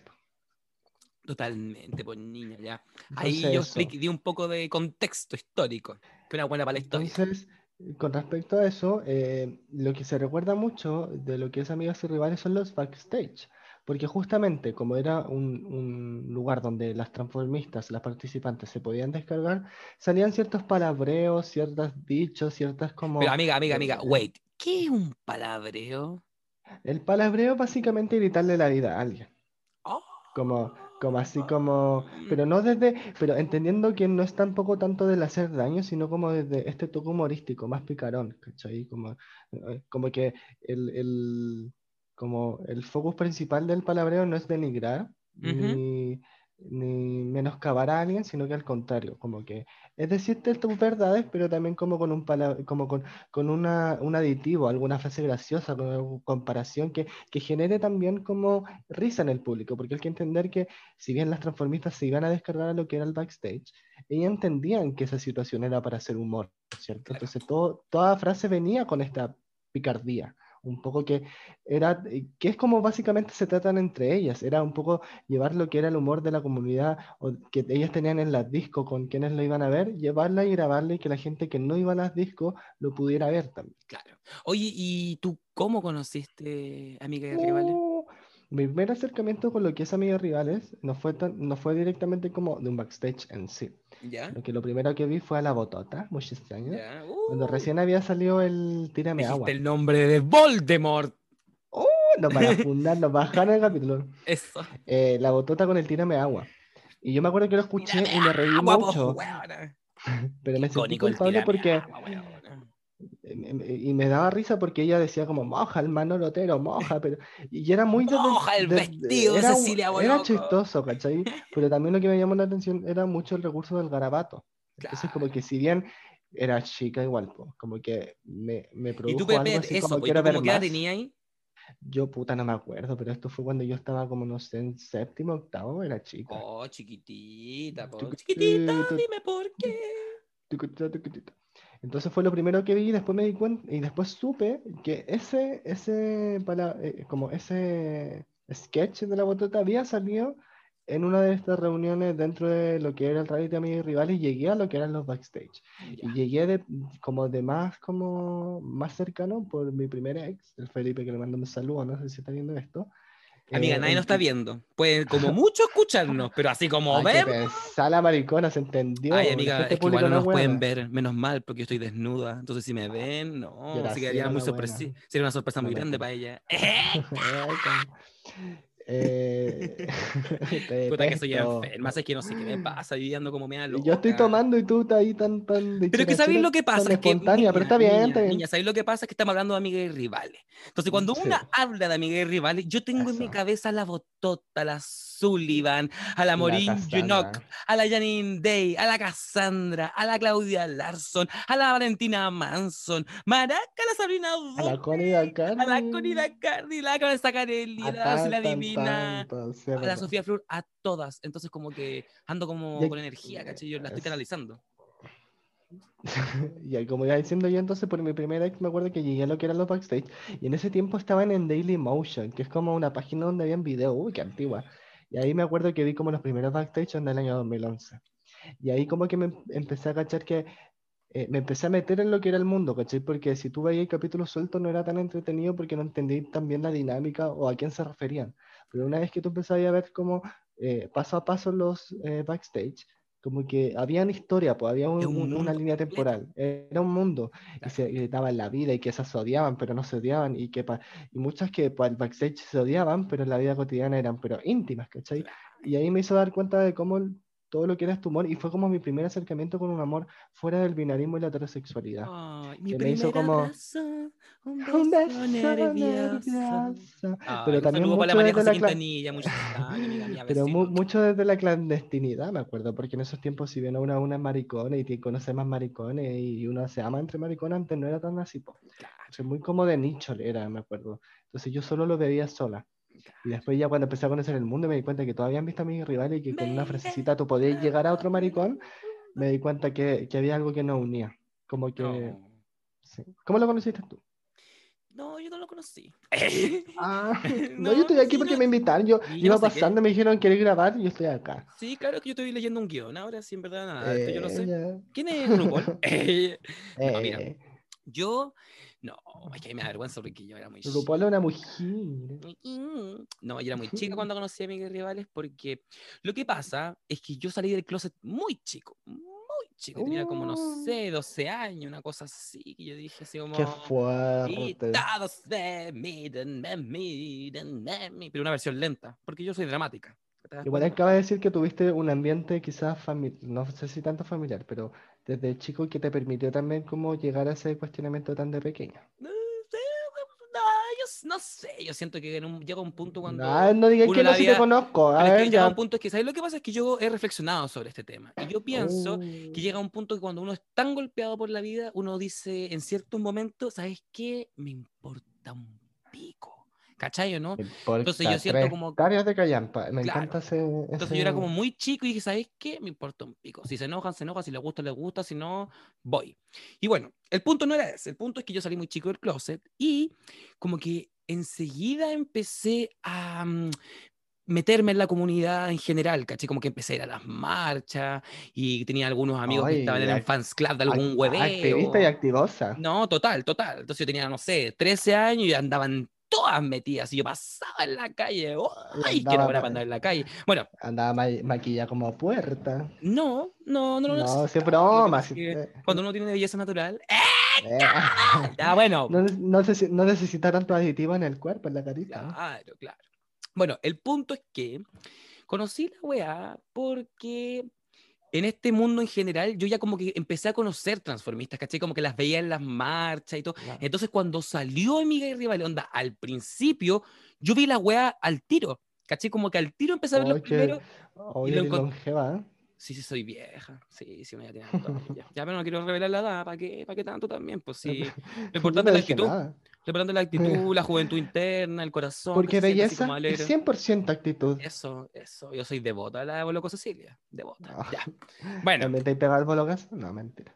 Totalmente, pues niña, ya. Ahí yo di un poco de contexto histórico, que una buena para la historia. Entonces, con respecto a eso, eh, lo que se recuerda mucho de lo que es Amigas y Rivales son los backstage, porque justamente como era un, un, lugar donde las transformistas, las participantes se podían descargar, salían ciertos palabreos, ciertos dichos, ciertas como... Pero amiga, amiga, amiga, eh, wait, ¿qué es un palabreo? El palabreo es básicamente gritarle la vida a alguien. Oh. Como como así como, pero no desde, pero entendiendo que no es tampoco tanto del hacer daño, sino como desde este toque humorístico, más picarón, ¿cachai? Como, eh, como que el, el, como el focus principal del palabreo no es denigrar, ni, ni menoscabar a alguien, sino que al contrario, como que es decirte tus verdades, pero también como con un como con, con una, un aditivo, alguna frase graciosa, con una comparación que, que genere también como risa en el público, porque hay que entender que si bien las transformistas se iban a descargar a lo que era el backstage, ellas entendían que esa situación era para hacer humor, ¿cierto? Entonces todo, toda frase venía con esta picardía un poco que era, eh, que es como básicamente se tratan entre ellas, era un poco llevar lo que era el humor de la comunidad o que ellas tenían en las discos con quienes lo iban a ver, llevarla y grabarla y que la gente que no iba a las discos lo pudiera ver también. Claro. Oye, ¿y tú cómo conociste Amiga de Rivales? Mi primer acercamiento con lo que es Amigos Rivales no fue, tan- no fue directamente como de un backstage en sí. ¿Ya? Lo que lo primero que vi fue a la botota, muy extraño. ¿Ya? Cuando recién había salido el Tírame agua. el nombre de Voldemort. Nos van a fundar, nos bajaron el capítulo. Eso. Eh, la botota con el Tírame agua. Y yo me acuerdo que lo escuché y me reí Agua, mucho, pero me sentí culpable porque agua, y me daba risa porque ella decía como moja el Manolo Otero, moja, pero y era muy Moja el desde- vestido de era, Cecilia era chistoso, ¿cachai? Pero también lo que me llamó la atención era mucho el recurso del garabato. Entonces como Claro. que si bien era chica igual, po, como que me, me Y produjo tú, Pepe, algo así eso, como pues, ¿y quiero ver más. tenías ahí? Yo puta no me acuerdo, pero esto fue cuando yo estaba como no sé, en séptimo, octavo, era chica. Oh, chiquitita, po. Chiquitita, dime por qué. Entonces fue lo primero que vi y después me di cuenta y después supe que ese, ese, para, eh, como ese sketch de la botota había salido en una de estas reuniones dentro de lo que era el reality de Amigos y Rivales y llegué a lo que eran los backstage. Y llegué de, como de más, como más cercano por mi primer ex, el Felipe, que le mando un saludo, no sé si está viendo esto. Amiga, Eh, nadie nos está viendo. Puede como mucho escucharnos, pero así como ver. pesada maricona, se entendió. Ay, amiga, es que igual no nos pueden ver, menos mal, porque yo estoy desnuda. Entonces, si me ven, no, quedaría ciega, muy sorpresa. Sería una sorpresa muy grande para ella. Eh, Puta que soy enferma, es que no sé qué me pasa, yo ando como media Y Yo estoy loca. tomando y tú estás ahí tan, tan de Pero que sabéis lo que pasa, es que espontánea, pero está bien, niña, niña, ¿sabéis lo que pasa? Es que estamos hablando de amigas y rivales. Entonces, cuando Sí. una habla de amigas y rivales, yo tengo en mi Eso. cabeza la Botota, a la Sullivan, a la Maureen. Junok, a la Janine Day, a la Cassandra, a la Claudia Larson, a la Valentina Manson, Maraca, a la Sabrina A la Duque, Connie a la Dacardi. Connie Dacardi, la Cabeza Carelli, A la la Divina, a la. Sofía Flor, a todas. Entonces, como que ando como Y- con energía, ¿cachai? Yo la estoy es- canalizando. Y como iba diciendo yo entonces, por mi primera ex me acuerdo que llegué a lo que eran los backstage y en ese tiempo estaban en Daily Motion, que es como una página donde habían videos, uy, qué antigua. Y ahí me acuerdo que vi como los primeros backstage en el año 2011. Y ahí como que me em- empecé a cachar que eh, me empecé a meter en lo que era el mundo, ¿cachai? Porque si tú veías el capítulo suelto no era tan entretenido porque no entendí tan bien la dinámica o a quién se referían. Pero una vez que tú empezabas a ver como eh, paso a paso los eh, backstage, como que había una historia, pues había un- un un- una línea temporal, era un mundo y se gritaban la vida y que esas se odiaban, pero no se odiaban y que pa- y muchas que para el backstage se odiaban, pero en la vida cotidiana eran pero íntimas, ¿cachai? Y ahí me hizo dar cuenta de cómo el- todo lo que era este humor y fue como mi primer acercamiento con un amor fuera del binarismo y la heterosexualidad. Ay, mi que me hizo como- abrazo, un Un beso beso nervioso. Ay, Pero también saludo para la mucho desde la cla- amiga Pero mu- mucho desde la clandestinidad, me acuerdo, porque en esos tiempos, si bien una, una es maricona y te conoce más maricones y uno se ama entre maricones, antes no era tan así. Claro, O sea, muy como de nicho era, me acuerdo. Entonces yo solo lo veía sola. Y después ya cuando empecé a conocer el mundo me di cuenta que todavía han visto a mis rivales y que con una frasecita tú podías llegar a otro maricón, me di cuenta que, que había algo que nos unía. Como que... No. sí. ¿Cómo lo conociste tú? No, yo no lo conocí. Ah, no, No, yo estoy aquí sí, porque no- me invitaron. Yo yo iba no sé qué. pasando, me dijeron querer grabar y yo estoy acá. Sí, claro que yo estoy leyendo un guion. Ahora sí, en verdad, nada. esto yo no sé. Eh, ¿Quién es RuPaul? Eh, mira. eh, yo, no, es que me da vergüenza porque yo era muy una mujer. No, yo era muy chica cuando conocí a mis rivales porque lo que pasa es que yo salí del closet muy chico, muy chico, tenía como, no Oh. sé, 12 años, una cosa así, que yo dije así como... Qué fuerte. todos se miran, me miran, me miran", pero una versión lenta, porque yo soy dramática. ¿te das Igual acaba de decir que tuviste un ambiente quizás familiar, no sé si tanto familiar, pero desde chico que te permitió también como llegar a ese cuestionamiento tan de pequeña. No, sé, no, yo no sé, yo siento que en un- llega un punto cuando... Ah, no digas que no si te conozco. A es que ver, llega un punto que, ¿sabes lo que pasa? Es que yo he reflexionado sobre este tema. Y yo pienso que Uh, llega un punto que cuando uno es tan golpeado por la vida, uno dice en ciertos momentos, ¿sabes qué? Me importa un. ¿Cachai o no? importa Entonces yo siento como- hectáreas de callampa. Me Claro. encanta ese, Entonces ese- yo era como muy chico y dije, ¿sabes qué? Me importa un pico. Si se enojan, se enojan. Si les gusta, les gusta. Si no, voy. Y bueno, el punto no era ese. El punto es que yo salí muy chico del closet y como que enseguida empecé a mm, meterme en la comunidad en general, ¿cachai? Como que empecé a ir a las marchas y tenía algunos amigos que estaban en el fans club de algún hueveo. Activista y activosa. No, total, total. Entonces yo tenía, no sé, 13 años y andaba en todas metidas. Y yo pasaba en la calle. ¡Ay, andaba qué hora ma- para andar en la calle! Bueno, Andaba ma- maquillada como puerta. no, no, no, no. No, Lo que broma. que Cuando uno tiene belleza natural. ¡eh! Ya, bueno. no, no, no necesita tanto aditivo en el cuerpo, en la carita. ¿no? Claro, claro. Bueno, el punto es que conocí la weá porque en este mundo en general yo ya como que empecé a conocer transformistas, ¿cachai? Como que las veía en las marchas y todo. Claro. Entonces cuando salió Amiga y Rival, onda, al principio yo vi la weá al tiro, ¿cachai? Como que al tiro empecé a ver los Oye, primeros. Oye, lo encont- longeva, ¿eh? Sí, sí, soy vieja. Sí, sí, me ya ya. Pero no quiero revelar la edad, ¿para qué, ¿para qué tanto también? Pues sí. Lo importante no es la actitud. nada. Es la actitud, la juventud interna, el corazón. que Porque belleza es alegre. 100% actitud. Eso, eso. Yo soy devota de la Boloco Cecilia. Devota. Ah. Ya. Bueno, ¿También te pegado el bologazo? No, mentira.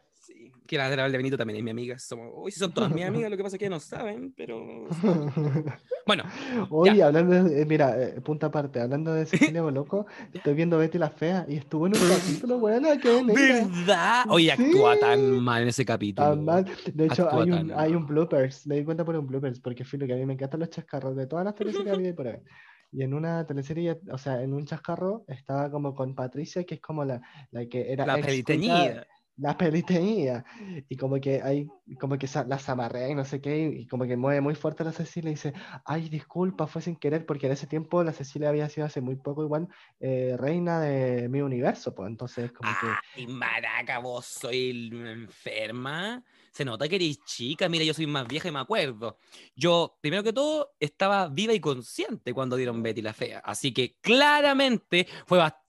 Que la de Benito también es mi amiga. Somos, hoy sí son todas mis amigas, lo que pasa es que ya no saben, pero. Bueno, Oye, hablando de, eh, mira, eh, punta aparte, hablando de Cecilia Boloco, estoy viendo Betty la Fea y estuvo en un capítulo, buena, que. ¿verdad? Oye, actúa Sí. tan mal en ese capítulo. Tan mal. De hecho, Actúa hay un, hay un bloopers, me di cuenta por un bloopers, porque filo que a mí me encantan los chascarros de todas las teleseries que había por ahí. Y en una teleserie, o sea, en un chascarro estaba como con Patricia, que es como la, la que era La peliteñida. La peliteñía. Y como que hay, como que sa- la amarrea y no sé qué, y como que mueve muy fuerte la Cecilia y dice, ay, disculpa, fue sin querer, porque en ese tiempo la Cecilia había sido hace muy poco igual eh, reina de mi universo, pues entonces como que... Ay, maraca, vos soy enferma. Se nota que eres chica. Mira, yo soy más vieja y me acuerdo. Yo, primero que todo, estaba viva y consciente cuando dieron Betty la Fea. Así que claramente fue bastante,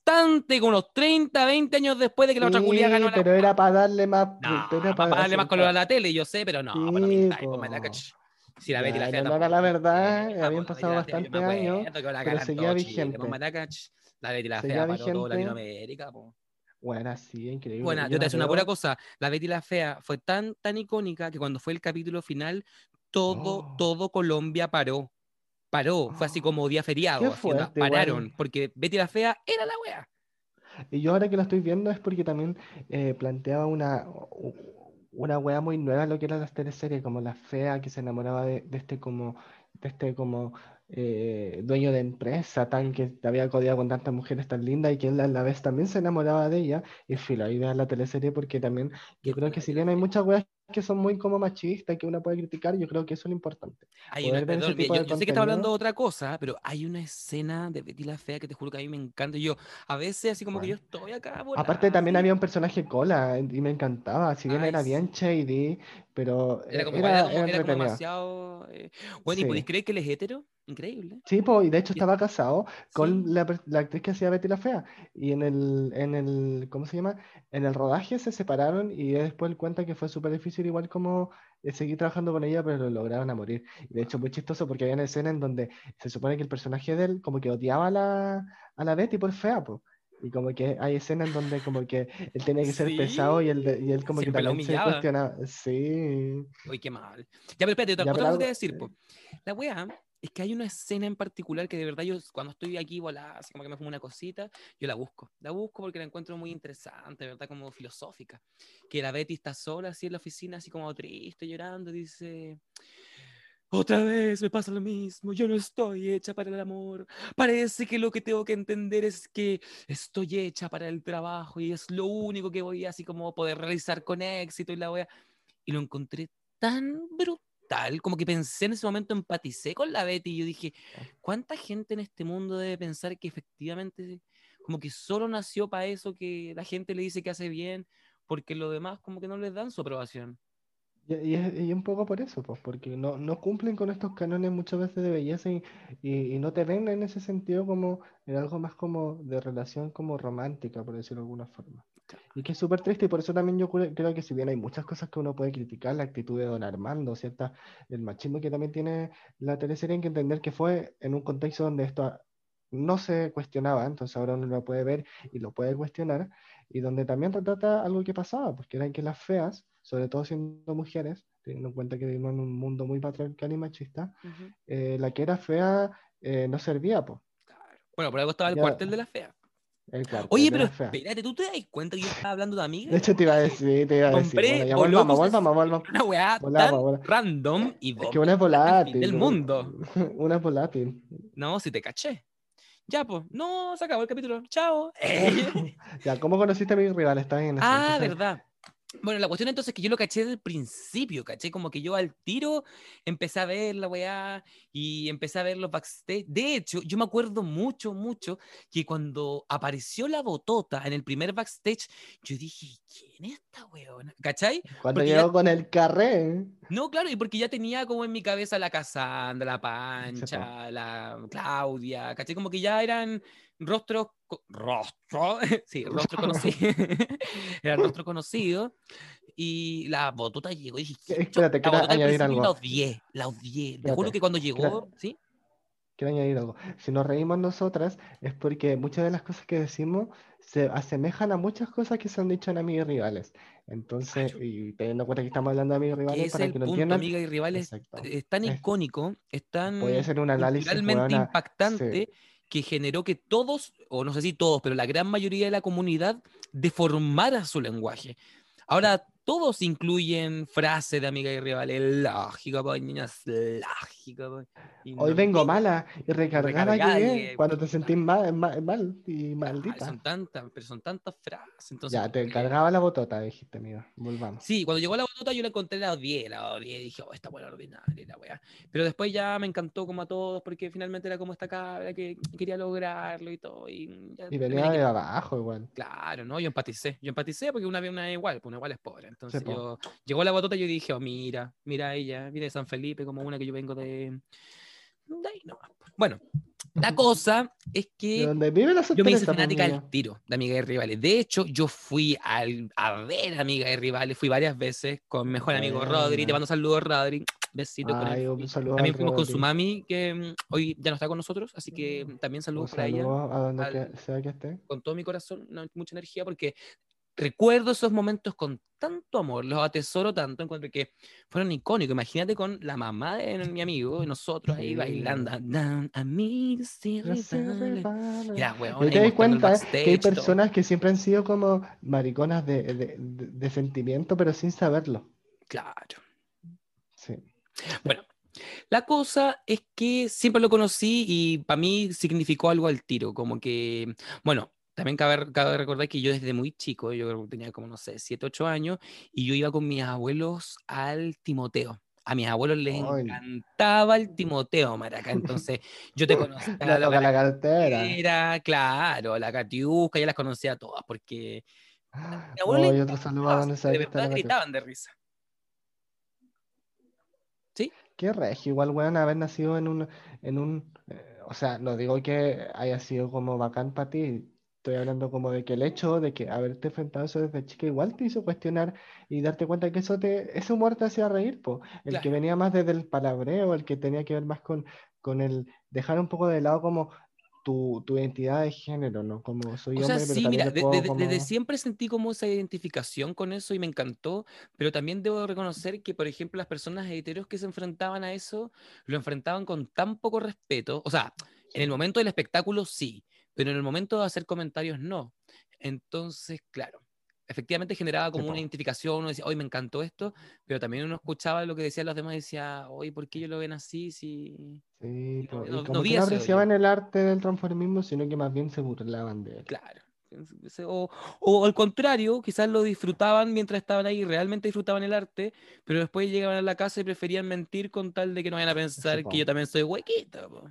como unos 30, 20 años después de que la otra culia Sí, ganó la. pero era para darle más... No, era para darle más color a la tele, yo sé, pero no, Sí, po. pues, maraca, ch. Si la Betty la Fea no, la verdad, vieja, habían pasado la la me bastantes años, la pero seguía vigente. La Betty la Fea para todo. Latinoamérica, pues. Bueno, sí, increíble. Bueno, yo te voy a decir una pura cosa. La Betty la Fea fue tan, tan icónica que cuando fue el capítulo final, todo, Oh. todo Colombia paró. Paró. Fue así como día feriado. fuerte, igual. pararon. Porque Betty la Fea era la wea. Y yo ahora que lo estoy viendo es porque también eh, planteaba una, una wea muy nueva lo que eran las teleseries, como la fea que se enamoraba de, de este como, de este como eh, dueño de empresa tan que había codiado con tantas mujeres tan lindas y que él a la vez también se enamoraba de ella. Y filo, ahí vean la teleserie porque también yo creo que si bien la hay muchas weas que son muy como machistas que uno puede criticar, yo creo que eso es lo importante. Hay una, perdón, mira, yo, sé que estás hablando de otra cosa, pero hay una escena de Betty la Fea que te juro que a mí me encanta. Yo, a veces, así como que yo estoy acá. Aparte volada, también así. había un personaje cola y me encantaba, si bien Ay, era bien shady, pero Era como, era era, era demasiado. eh, Bueno, ¿y podéis creer que él es hetero? Increíble. Sí, po, y de hecho estaba casado con Sí. la, per- la actriz que hacía Betty la Fea. Y en el, en el, ¿cómo se llama? En el rodaje se separaron y después él cuenta que fue súper difícil igual como eh, seguir trabajando con ella, pero lo lograron a morir. De hecho muy chistoso porque había una escena en donde se supone que el personaje de él como que odiaba a la, a la Betty por fea, po. Y como que hay escenas en donde como que él tenía que ser pesado y él, y él como que Siempre la también se cuestionaba. Sí. Uy, qué mal. Ya, pero espérate, otra, Ya, otra pero cosa te voy a decir, po. La weá es que hay una escena en particular que de verdad yo cuando estoy aquí volada, así como que me fumo una cosita, yo la busco. La busco porque la encuentro muy interesante, ¿verdad? Como filosófica. Que la Betty está sola así en la oficina, así como triste, llorando, dice... Otra vez me pasa lo mismo, yo no estoy hecha para el amor. Parece que lo que tengo que entender es que estoy hecha para el trabajo y es lo único que voy así como poder realizar con éxito y la wea. Y lo encontré tan brutal, como que pensé en ese momento, empaticé con la Betty y yo dije, ¿cuánta gente en este mundo debe pensar que efectivamente como que solo nació para eso, que la gente le dice que hace bien, porque lo demás como que no les dan su aprobación? Y, y un poco por eso, pues, porque no, no cumplen con estos cánones muchas veces de belleza y no te ven en ese sentido como en algo más como de relación como romántica, por decirlo de alguna forma. Y que es súper triste y por eso también yo cre- creo que si bien hay muchas cosas que uno puede criticar, la actitud de Don Armando, ¿cierta? El machismo que también tiene la teleserie, hay que entender que fue en un contexto donde esto no se cuestionaba, entonces ahora uno lo puede ver y lo puede cuestionar, y donde también retrata algo que pasaba, porque era que las feas, sobre todo siendo mujeres, teniendo en cuenta que vivimos en un mundo muy patriarcal y machista, eh, la que era fea eh, no servía, pues. Claro. Bueno, por algo estaba el Ya. cuartel de la fea. El cuarto, Oye, pero espérate, ¿tú te das cuenta que yo estaba hablando de amiga? De hecho, te iba a decir, te iba a decir. Compré Bueno, volvamos, volvamos, volvamos. Una weá tan random y Es que una es volátil. del mundo. Una es volátil. No, si te caché. Ya, pues. No, se acabó el capítulo. Chao. ya, ¿cómo conociste a mi rival? Está así, ah, verdad. Bueno, la cuestión entonces es que yo lo caché desde el principio, caché como que yo al tiro empecé a ver la weá y empecé a ver los backstage. De hecho, yo me acuerdo mucho, mucho que cuando apareció la botota en el primer backstage, yo dije, ¿quién es esta weona? ¿Cachai? Cuando porque llegó ya- con el carré. No, claro, y porque ya tenía como en mi cabeza la Cassandra, la. Pancha, la Claudia, ¿cachai? Como que ya eran rostros, rostro, sí, rostros conocidos, eran rostros conocidos, y la botota llegó y dije, "¿Quién?". espérate, quiero añadir algo. la odié, la odié, te juro que cuando llegó, ¿sí? Quiero añadir algo. Si nos reímos nosotras es porque muchas de las cosas que decimos se asemejan a muchas cosas que se han dicho en amigos y rivales. Entonces, Claro. y teniendo en cuenta que estamos hablando de amigos y rivales, para el que punto, entiendan, amiga y rivales, exacto. es tan icónico, es tan Puede ser un análisis, weona, impactante que generó que todos, o no sé si todos, pero la gran mayoría de la comunidad deformara su lenguaje. Ahora todos incluyen frases de amiga y rivales, lógico, pues, niñas, lógico. pues, y Hoy vengo mala y recargada recargada cuando te sentís mal, mal, mal y maldita. son tantas, pero son tantas frases. Entonces, Ya, te como que- cargaba la botota, dijiste, amigo. Volvamos. Sí, cuando llegó la botota yo la encontré, la odié, la odié, dije, oh, esta buena ordinaria, la weá. Pero después ya me encantó como a todos, porque finalmente era como esta cabra que quería lograrlo y todo. Y, ya Y venía que- de abajo igual. Claro, ¿no? Yo empaticé, yo empaticé porque una vez una es igual, pues una igual es pobre. Entonces yo, llegó la botota y yo dije, oh, mira, mira a ella, mira de San Felipe, como una que yo vengo de... de ahí nomás. Bueno, la cosa es De que donde vive la yo me hice pues, fanática al tiro de Amiga y Rivales. De hecho, yo fui al, a ver Amiga y Rivales, fui varias veces con mi mejor amigo Rodri. Te mando saludos, Rodri. Besitos con Ay, él. un saludo También fuimos con su mami, que mm, hoy ya no está con nosotros, así que también Un saludos para ella a donde al- que- sea que esté. con todo mi corazón, mucha energía, porque recuerdo esos momentos con tanto amor, los atesoro tanto, encuentro que fueron icónicos. Imagínate con la mamá de mi amigo y nosotros ahí bailando. Amigos y. Ya, weón, te das cuenta que hay y todo. personas que siempre han sido como mariconas de, de, de- de sentimiento, pero sin saberlo. Claro. Sí. La cosa es que siempre lo conocí y para mí significó algo al tiro, como que, bueno, también cabe, cabe recordar que yo desde muy chico, yo creo que tenía como, no sé, 7, 8 años, y yo iba con mis abuelos al Timoteo. A mis abuelos les encantaba el Timoteo, Maraca. Entonces, yo te conocía La la la cartera. Era, claro, la Catiusca, ya las conocía todas, porque mi abuelo Oh, y otro saludo a encantaba, donde sea de verdad gritaban de risa. Qué regio, igual, weón, haber nacido en un, en un, eh, o sea, no digo que haya sido como bacán para ti, estoy hablando como de que el hecho de que haberte enfrentado eso desde chica igual te hizo cuestionar y darte cuenta que eso te, ese humor te hacía reír, po. El que Claro. venía más desde el palabreo, el que tenía que ver más con, con el dejar un poco de lado como tu, tu identidad de género, ¿no? Como soy O sea, hombre, pero sí, también mira, puedo de- desde como- siempre sentí como esa identificación con eso y me encantó, pero también debo reconocer que, por ejemplo, las personas heteros que se enfrentaban a eso, lo enfrentaban con tan poco respeto, o sea, en el momento del espectáculo sí, pero en el momento de hacer comentarios no. Entonces, claro, efectivamente generaba como Sí, una identificación, uno decía, hoy me encantó esto, pero también uno escuchaba lo que decían los demás y decía, oye, ¿por qué ellos lo ven así? Si... Sí, no- no- no como vi que no yo. apreciaban el arte del transformismo, sino que más bien se burlaban de él. Claro. O, o al contrario, quizás lo disfrutaban mientras estaban ahí, realmente disfrutaban el arte, pero después llegaban a la casa y preferían mentir con tal de que no vayan a pensar po. que yo también soy huequito. po,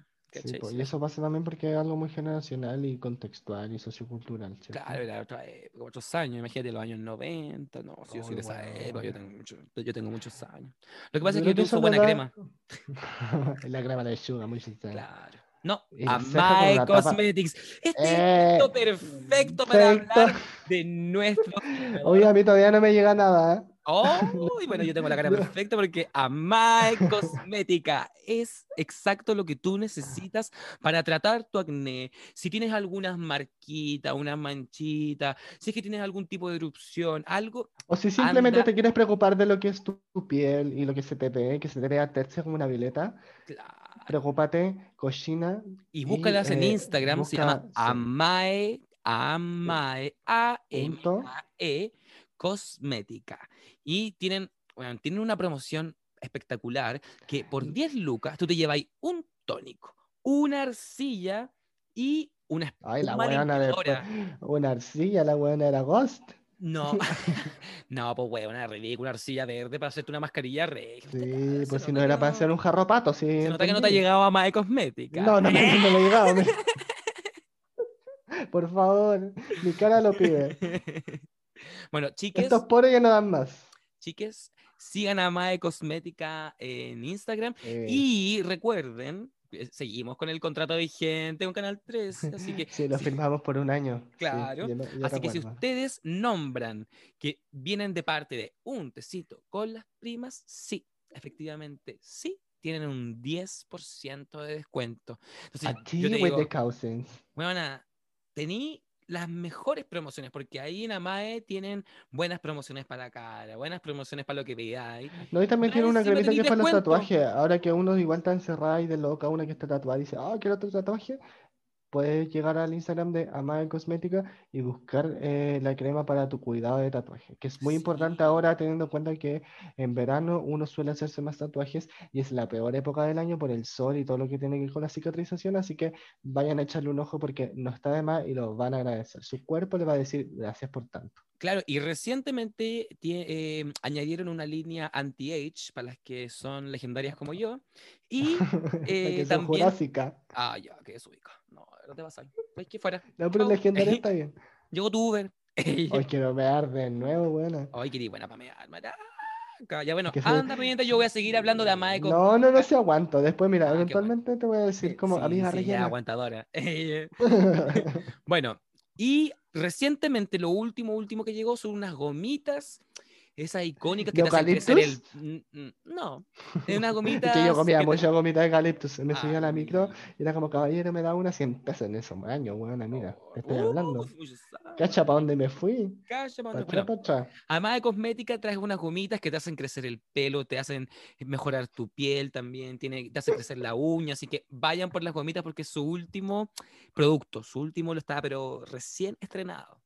Po, Sí. y eso pasa también porque es algo muy generacional y contextual y sociocultural, ¿cierto? Claro, era otra época, otros años, imagínate los años 90, no, si yo soy de esa época, yo tengo, mucho- yo tengo muchos años. Lo que pasa es que yo uso buena da- crema, la crema de lechuga, muy sincera. claro. No, Y la ceja con Amai una tapa- Cosmetics. Este Eh, es perfecto para perfecto. hablar de nuestro Oye, a mí todavía no me llega nada, ¿eh? Oh, y bueno, yo tengo la cara perfecta porque Amae Cosmética es exacto lo que tú necesitas para tratar tu acné. Si tienes algunas marquitas, una manchita, si es que tienes algún tipo de erupción, algo, O si simplemente Anda. te quieres preocupar de lo que es tu, tu piel y lo que se te ve, que se te vea tersa como una violeta, claro. preocúpate, cochina. Y búscalas en eh, Instagram, se busca- llama sí. Amae, Amae, A-M-A-E, Cosmética. Y tienen, bueno, tienen una promoción espectacular que por 10 lucas tú te llevas un tónico, una arcilla y una Ay, la buena limpiadora. Una arcilla, la buena era Ghost. No, no, pues weón, una ridícula arcilla verde para hacerte una mascarilla re. Sí, pues si no era para hacer un jarropato, sí. Se nota que no te ha llegado a Mae Cosmética. No, no, me- no me he llegado. Por favor, mi cara lo pide. Bueno, chiques, Estos poros ya no dan más. chiques, sigan a Mae Cosmética en Instagram Eh, y recuerden, eh, seguimos con el contrato vigente con Canal 3, así que Sí, lo firmamos por un año. sí, Claro. yo yo Así que si ustedes nombran que vienen de parte de un tecito con las primas, sí, efectivamente, sí, tienen un 10% de descuento. Entonces, A yo te digo, the cousins. weona, tení las mejores promociones, porque ahí en Amae tienen buenas promociones para la cara, buenas promociones para lo que veáis. No, y también tiene una cremita que es para los tatuajes. Ahora que uno igual está encerrada y de loca, una que está tatuada y dice, ah, quiero otro tatuaje. Puedes llegar al Instagram de Amae Cosmética y buscar eh, la crema para tu cuidado de tatuaje, que es muy importante ahora teniendo en cuenta que en verano uno suele hacerse más tatuajes y es la peor época del año por el sol y todo lo que tiene que ver con la cicatrización, así que vayan a echarle un ojo porque no está de más y lo van a agradecer. Su cuerpo le va a decir gracias por tanto. Claro, y recientemente eh, añadieron una línea anti-age para las que son legendarias como yo. Y La eh, que son también. jurásica. Ah, ya, que es ubica. No, te a ir. que fuera. No, pero Chao. legendaria está bien. Llegó tu Uber. Hoy quiero ver de nuevo, buena. Ay, qué buena para mear, maraca. Ya bueno, Que se- anda pendiente, yo voy a seguir hablando de Amae con- No, no, no se aguanto. Después, mira, Ah, eventualmente te voy a decir como Sí, amiga sí, ya, rellena. aguantadora. Bueno, y recientemente lo último, último que llegó son unas gomitas, esas icónicas que ¿De te hacen crecer el... Mm, mm, No, es unas Es gomitas... que yo comía que te- mucha gomita de eucaliptus. Me subía a la micro y era como, caballero, me da una 100 pesos en esos años, weón. Mira, te estoy hablando. Cacha, ¿para dónde me fui? Cacha, ¿Para Bueno, para atrás? además de cosmética, traes unas gomitas que te hacen crecer el pelo, te hacen mejorar tu piel también, tiene, te hacen crecer la uña, así que vayan por las gomitas porque es su último producto, su último lo está, pero recién estrenado.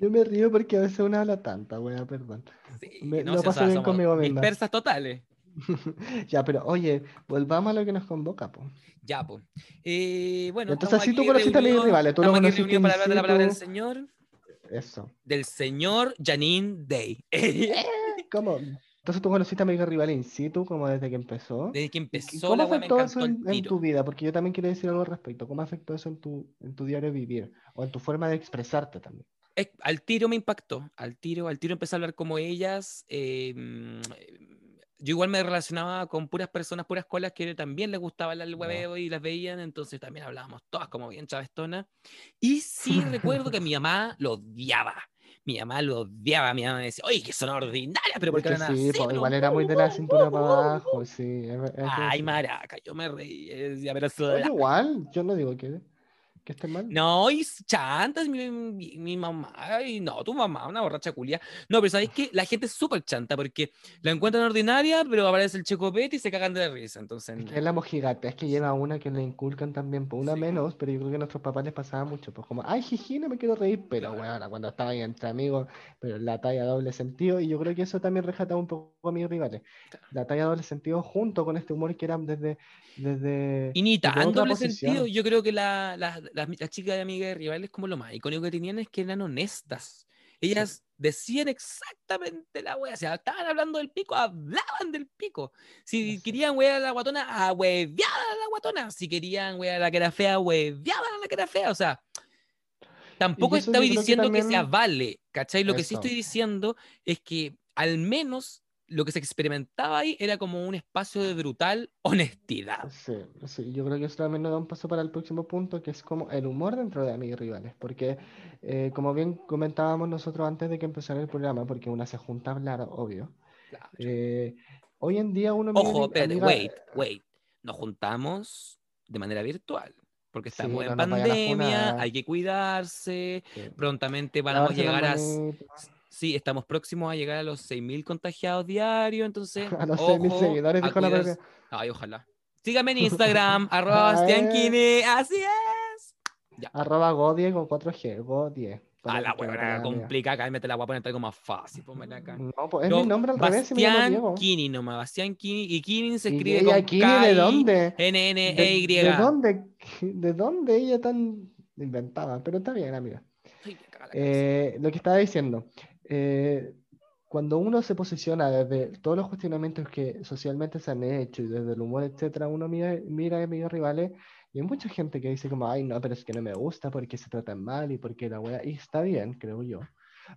Yo me río porque a veces uno habla tanta, weón, perdón. Sí, Me- no, lo si, o paso sea, bien conmigo misma. dispersas totales. Ya, pero oye, volvamos a lo que nos convoca, po. Ya, pues. Eh, bueno, Entonces, así tú conociste a mis rivales, tú lo aquí conociste para hablar de la palabra del. Señor, Eso. del Señor Janine Day. ¿Cómo? Entonces tú conociste a Miguel Rival in situ como desde que empezó. Desde que ¿Y empezó ¿Cómo la wea afectó eso en, en tu vida? Porque yo también quiero decir algo al respecto. ¿Cómo afectó eso en tu, en tu diario vivir? O en tu forma de expresarte también. Es- al tiro me impactó, al tiro, al tiro empecé a hablar como ellas. eh, mm, yo igual me relacionaba con puras personas, puras colas que también les gustaba el hueveo y las veían, entonces también hablábamos todas como bien chavestonas. Y sí recuerdo que mi mamá lo odiaba. Mi mamá lo odiaba, mi mamá me decía, oye, que son ordinarias, pero ¿por Es que hablan sí, así? po, Pero, igual era muy de la cintura para abajo, sí. es es Ay, maraca, yo me reí. eh, decía, pero Oye, igual, yo no digo que, que esté mal. No, y chantas, mi, mi, mi mamá, y no, tu mamá, una borracha culia. No, pero ¿sabéis que La gente es súper chanta porque la encuentran ordinaria, pero aparece el checopete y se cagan de la risa. Entonces, Es la mojigata, es que lleva una que le inculcan también, pues una Sí. menos, pero yo creo que a nuestros papás les pasaba mucho, pues como, ay, jiji, no me quiero reír, pero Claro. bueno, cuando estaba ahí entre amigos, pero la talla doble sentido, y yo creo que eso también rescataba un poco a mis rivales, la talla doble sentido junto con este humor que era desde, desde, y ni tan doble posición. sentido. Yo creo que la- la- las las chicas de amigas de rivales, como lo más icónico que tenían es que eran honestas. Ellas decían exactamente la wea. O sea, estaban hablando del pico, hablaban del pico. Si querían wear a la guatona, hueveaban a la guatona. Si querían wear a la que era fea, hueveaban a la que era fea. O sea, tampoco estoy que diciendo que, sea vale, ¿cachai? Lo que sí estoy diciendo es que al menos lo que se experimentaba ahí era como un espacio de brutal honestidad. Sí, sí, yo creo que eso también nos da un paso para el próximo punto, que es como el humor dentro de amigos y rivales, porque eh, como bien comentábamos nosotros antes de que empezara el programa, porque una se junta a hablar, obvio, Claro. eh, hoy en día uno... Ojo, espérate, amiga, wait, wait. Nos juntamos de manera virtual. Porque Sí, estamos no en a pandemia, hay que cuidarse. sí, Prontamente vamos a llegar a. Sí, estamos próximos a llegar a los 6.000 contagiados diarios. Entonces, A los 6.000 ojo, seguidores, a dijo la. Pepe. Ay, ojalá. Sígame en Instagram, arroba Bastián Ay. Kine. Así es. Ya. Arroba Godie con 4G, Godie. Ah, la huevona complicada, acá me te la voy a poner algo más fácil. ponme acá. No, pues es Yo, mi nombre al revés, Bastián. Kini nomás, Bastián Kini. Y Kini se ¿Y escribe con Kini K de dónde? N N ¿De, E Y. de dónde? ¿De dónde ella tan inventada? Pero está bien, amiga. Ay. Eh, lo que estaba diciendo, eh, cuando uno se posiciona desde todos los cuestionamientos que socialmente se han hecho y desde el humor, etcétera, uno mira, mira a amigos rivales y hay mucha gente que dice como, ay, no, pero es que no me gusta porque se tratan mal y porque la wea, y está bien, creo yo.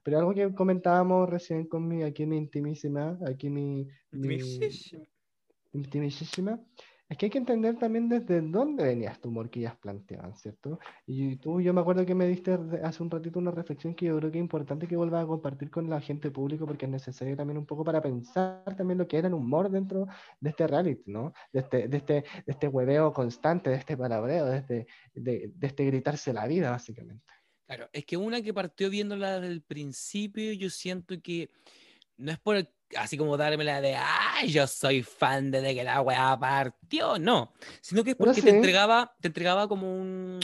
Pero algo que comentábamos recién con mi, aquí mi intimísima, aquí mi, mi intimísima, es que hay que entender también desde dónde venía este humor que ellas planteaban, ¿cierto? Y tú, yo me acuerdo que me diste hace un ratito una reflexión que yo creo que es importante que vuelvas a compartir con la gente pública porque es necesario también un poco para pensar también lo que era el humor dentro de este reality, ¿no? De este, de este, de este hueveo constante, de este palabreo, de este, de, de este gritarse la vida, básicamente. Claro, es que una que partió viéndola desde el principio, yo siento que no es por así como darme la de, ay, yo soy fan desde que la weá partió, no, sino que es Pero porque te entregaba, te entregaba como un,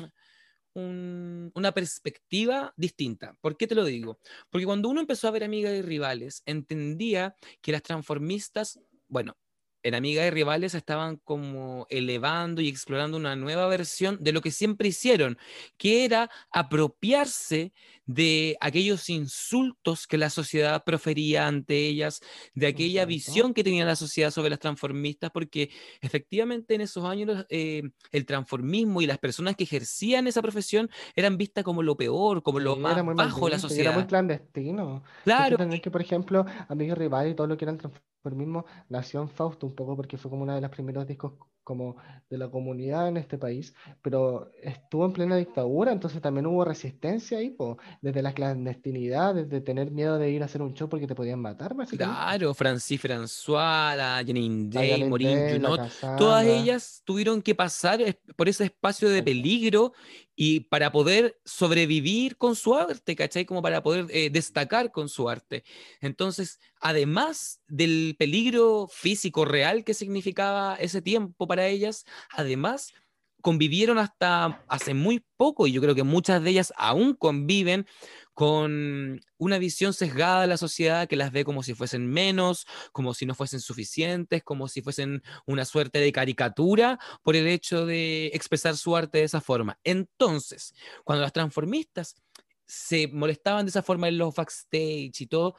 un- una perspectiva distinta. ¿Por qué te lo digo? Porque cuando uno empezó a ver Amigas y Rivales, entendía que las transformistas, bueno, en Amigas y Rivales estaban como elevando y explorando una nueva versión de lo que siempre hicieron, que era apropiarse de aquellos insultos que la sociedad profería ante ellas, de aquella Exacto. visión que tenía la sociedad sobre las transformistas, porque efectivamente en esos años eh, el transformismo y las personas que ejercían esa profesión eran vistas como lo peor, como lo Sí, más bajo de la maldito y Era muy sociedad. clandestino. Claro, entender que, por ejemplo, Amiga Rival y todo lo que era el transformismo nació en Fausto un poco porque fue como uno de los primeros discos como de la comunidad en este país, pero estuvo en plena dictadura, entonces también hubo resistencia ahí, po, desde la clandestinidad, desde tener miedo de ir a hacer un show porque te podían matar, claro, Francis François, la Janine Day, la Junot, todas ellas tuvieron que pasar por ese espacio de peligro y para poder sobrevivir con su arte, ¿cachai? Como para poder eh, destacar con su arte. Entonces, además del peligro físico real que significaba ese tiempo para ellas, además convivieron hasta hace muy poco, y yo creo que muchas de ellas aún conviven con una visión sesgada de la sociedad que las ve como si fuesen menos, como si no fuesen suficientes, como si fuesen una suerte de caricatura por el hecho de expresar su arte de esa forma. Entonces, cuando las transformistas se molestaban de esa forma en los backstage y todo,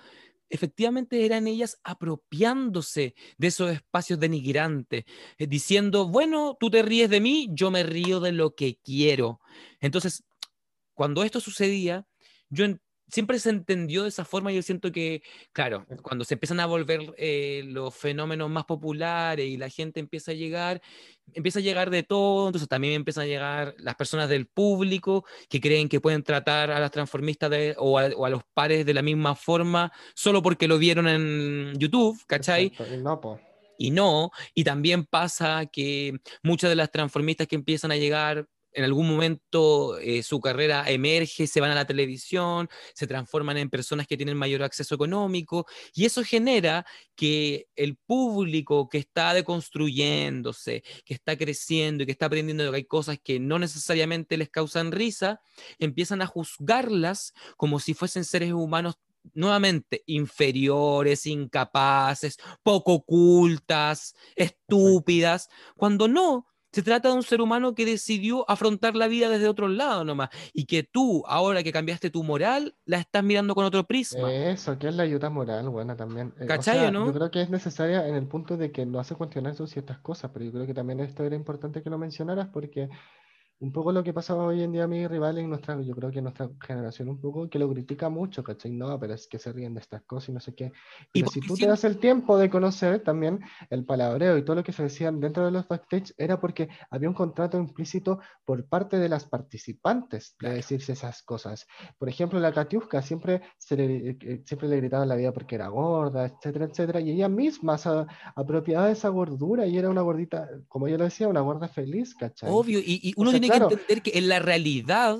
efectivamente eran ellas apropiándose de esos espacios denigrantes, eh, diciendo, bueno, tú te ríes de mí, yo me río de lo que quiero. Entonces, cuando esto sucedía, yo en- siempre se entendió de esa forma y yo siento que, claro, cuando se empiezan a volver eh, los fenómenos más populares y la gente empieza a llegar, empieza a llegar de todo, entonces también empiezan a llegar las personas del público que creen que pueden tratar a las transformistas de- o, a, o a los pares de la misma forma solo porque lo vieron en YouTube, ¿cachai? Exacto, y no, po. y no. Y también pasa que muchas de las transformistas que empiezan a llegar, en algún momento eh, su carrera emerge, se van a la televisión, se transforman en personas que tienen mayor acceso económico, y eso genera que el público que está deconstruyéndose, que está creciendo y que está aprendiendo que hay cosas que no necesariamente les causan risa, empiezan a juzgarlas como si fuesen seres humanos nuevamente inferiores, incapaces, poco cultas, estúpidas, cuando no, se trata de un ser humano que decidió afrontar la vida desde otro lado nomás y que tú, ahora que cambiaste tu moral, la estás mirando con otro prisma. Eso, que es la ayuda moral, bueno, también. Eh, o ¿Cachai, sea, no? yo creo que es necesaria en el punto de que lo hace cuestionar ciertas cosas, pero yo creo que también esto era importante que lo mencionaras porque un poco lo que pasa hoy en día, mis rivales, en nuestra, yo creo que nuestra generación un poco, que lo critica mucho, ¿cachai? No, pero es que se ríen de estas cosas y no sé qué. Y Pero si porque tú te das el tiempo de conocer también el palabreo y todo lo que se decían dentro de los backstage, era porque había un contrato implícito por parte de las participantes de Claro. decirse esas cosas. Por ejemplo, la Katiuska siempre, se le, eh, siempre le gritaba en la vida porque era gorda, etcétera, etcétera, y ella misma se apropiaba de esa gordura y era una gordita, como yo lo decía, una gorda feliz, ¿cachai? Obvio, y, y uno sea, tiene claro. que entender que en la realidad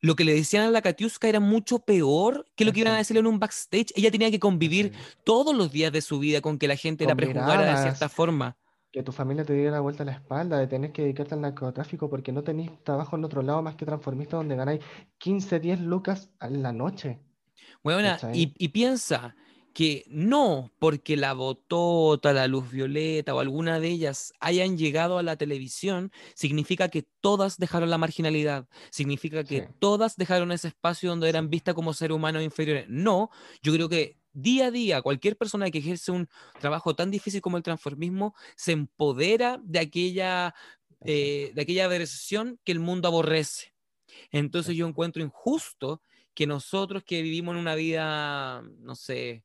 lo que le decían a la Katiuska era mucho peor que lo que iban a decirle en un backstage. Ella tenía que convivir todos los días de su vida con que la gente la Con prejuzgara de miradas. cierta forma. que tu familia te diera la vuelta a la espalda, de tener que dedicarte al narcotráfico porque no tenéis trabajo en otro lado más que transformista donde ganáis 15, 10 lucas a la noche. Bueno, y, y, piensa que no porque la botota, la luz violeta o alguna de ellas hayan llegado a la televisión, significa que todas dejaron la marginalidad, significa que todas dejaron ese espacio donde eran vistas como seres humanos inferiores. No, yo creo que día a día cualquier persona que ejerce un trabajo tan difícil como el transformismo se empodera de aquella, eh, de aquella versión que el mundo aborrece. Entonces yo encuentro injusto que nosotros que vivimos en una vida, no sé,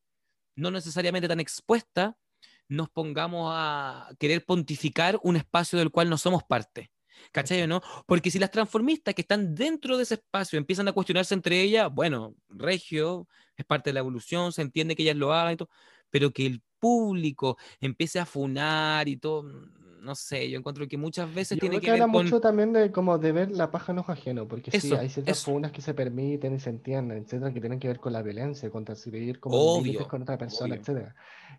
no necesariamente tan expuesta, nos pongamos a querer pontificar un espacio del cual no somos parte. ¿Cachai o no? Porque si las transformistas que están dentro de ese espacio empiezan a cuestionarse entre ellas, bueno, Regio es parte de la evolución, se entiende que ellas lo hagan y todo, pero que el público empiece a funar y todo, no sé, yo encuentro que muchas veces tiene que, ver mucho también de como de ver la paja en ojo ajeno, porque sí, hay ciertas funas que se permiten y se entienden, etcétera, que tienen que ver con la violencia, con transcribir como límites con otra persona, etcétera.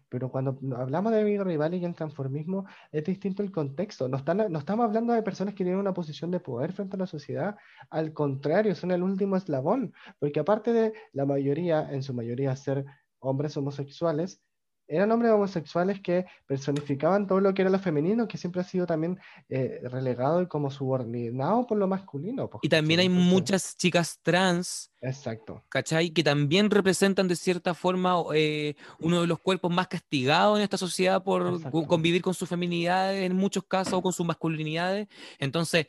Pero cuando hablamos de amigos rivales y el transformismo, es distinto el contexto. No, están, no estamos hablando de personas que tienen una posición de poder frente a la sociedad, al contrario, son el último eslabón, porque aparte de la mayoría, en su mayoría ser hombres homosexuales, eran hombres homosexuales que personificaban todo lo que era lo femenino, que siempre ha sido también eh, relegado y como subordinado por lo masculino. Pues, y también hay muchas chicas trans. Exacto. ¿Cachai? Que también representan de cierta forma eh, uno de los cuerpos más castigados en esta sociedad por convivir con su feminidad en muchos casos o con sus masculinidades. Entonces,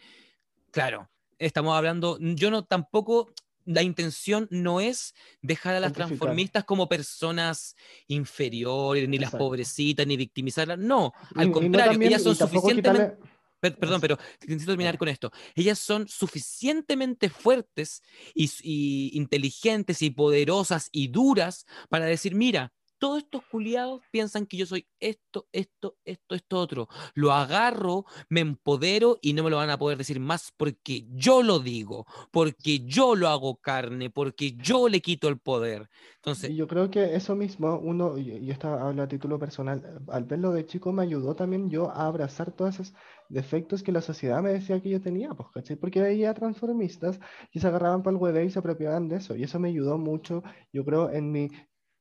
claro, estamos hablando, yo no tampoco la intención no es dejar a las transformistas como personas inferiores, ni las pobrecitas, ni victimizarlas. No, al contrario, ellas son suficientemente... Perdón, pero necesito terminar con esto. Ellas son suficientemente fuertes y, inteligentes y poderosas y duras para decir, mira, todos estos culiados piensan que yo soy esto, esto, esto, esto, otro. Lo agarro, me empodero y no me lo van a poder decir más porque yo lo digo, porque yo lo hago carne, porque yo le quito el poder. Entonces, yo creo que eso mismo, uno, y estaba hablo a título personal, al verlo de chico me ayudó también yo a abrazar todos esos defectos que la sociedad me decía que yo tenía, pues. Porque veía transformistas y se agarraban para el huevo y se apropiaban de eso. Y eso me ayudó mucho, yo creo, en mi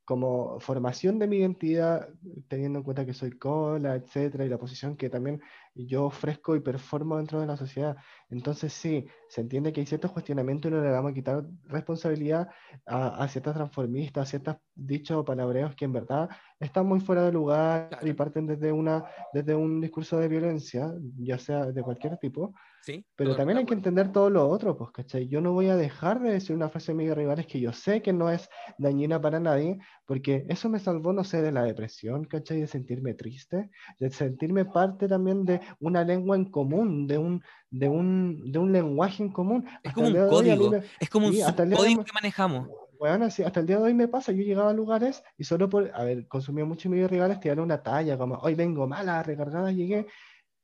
como formación de mi identidad, teniendo en cuenta que soy cola, etcétera, y la posición que también yo ofrezco y performo dentro de la sociedad. Entonces, sí, se entiende que hay ciertos cuestionamientos y no le vamos a quitar responsabilidad a, a ciertas transformistas, a ciertos dichos o palabreos que en verdad están muy fuera de lugar y parten desde, una, desde un discurso de violencia, ya sea de cualquier tipo. Sí, pero también hay que entender todo lo otro, pues, ¿cachai? Yo no voy a dejar de decir una frase de mis rivales que yo sé que no es dañina para nadie, porque eso me salvó, no sé, de la depresión, ¿cachai? De sentirme triste, de sentirme parte también de una lengua en común, de un, de un, de un lenguaje en común. Es como un código, es como un código que manejamos bueno, sí, hasta el día de hoy me pasa, yo llegaba a lugares y solo por, a ver, consumía mucho mis rivales, te una talla, como hoy vengo mala, recargada, llegué,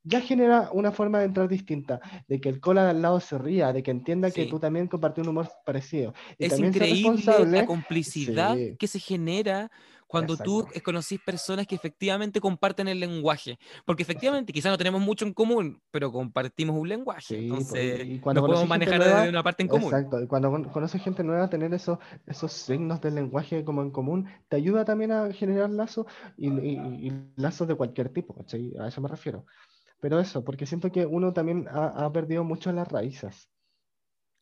ya genera una forma de entrar distinta, de que el cola de al lado se ría, de que entienda que tú también compartís un humor parecido. es increíble la complicidad que se genera cuando tú conocís personas que efectivamente comparten el lenguaje. Porque efectivamente, quizás no tenemos mucho en común, pero compartimos un lenguaje. entonces, y cuando podemos manejar desde una parte en común. Exacto. Y cuando conoces gente nueva, tener esos, esos signos del lenguaje como en común te ayuda también a generar lazos y, lazos de cualquier tipo. A eso me refiero. Pero eso, porque siento que uno también ha, ha perdido mucho las raíces.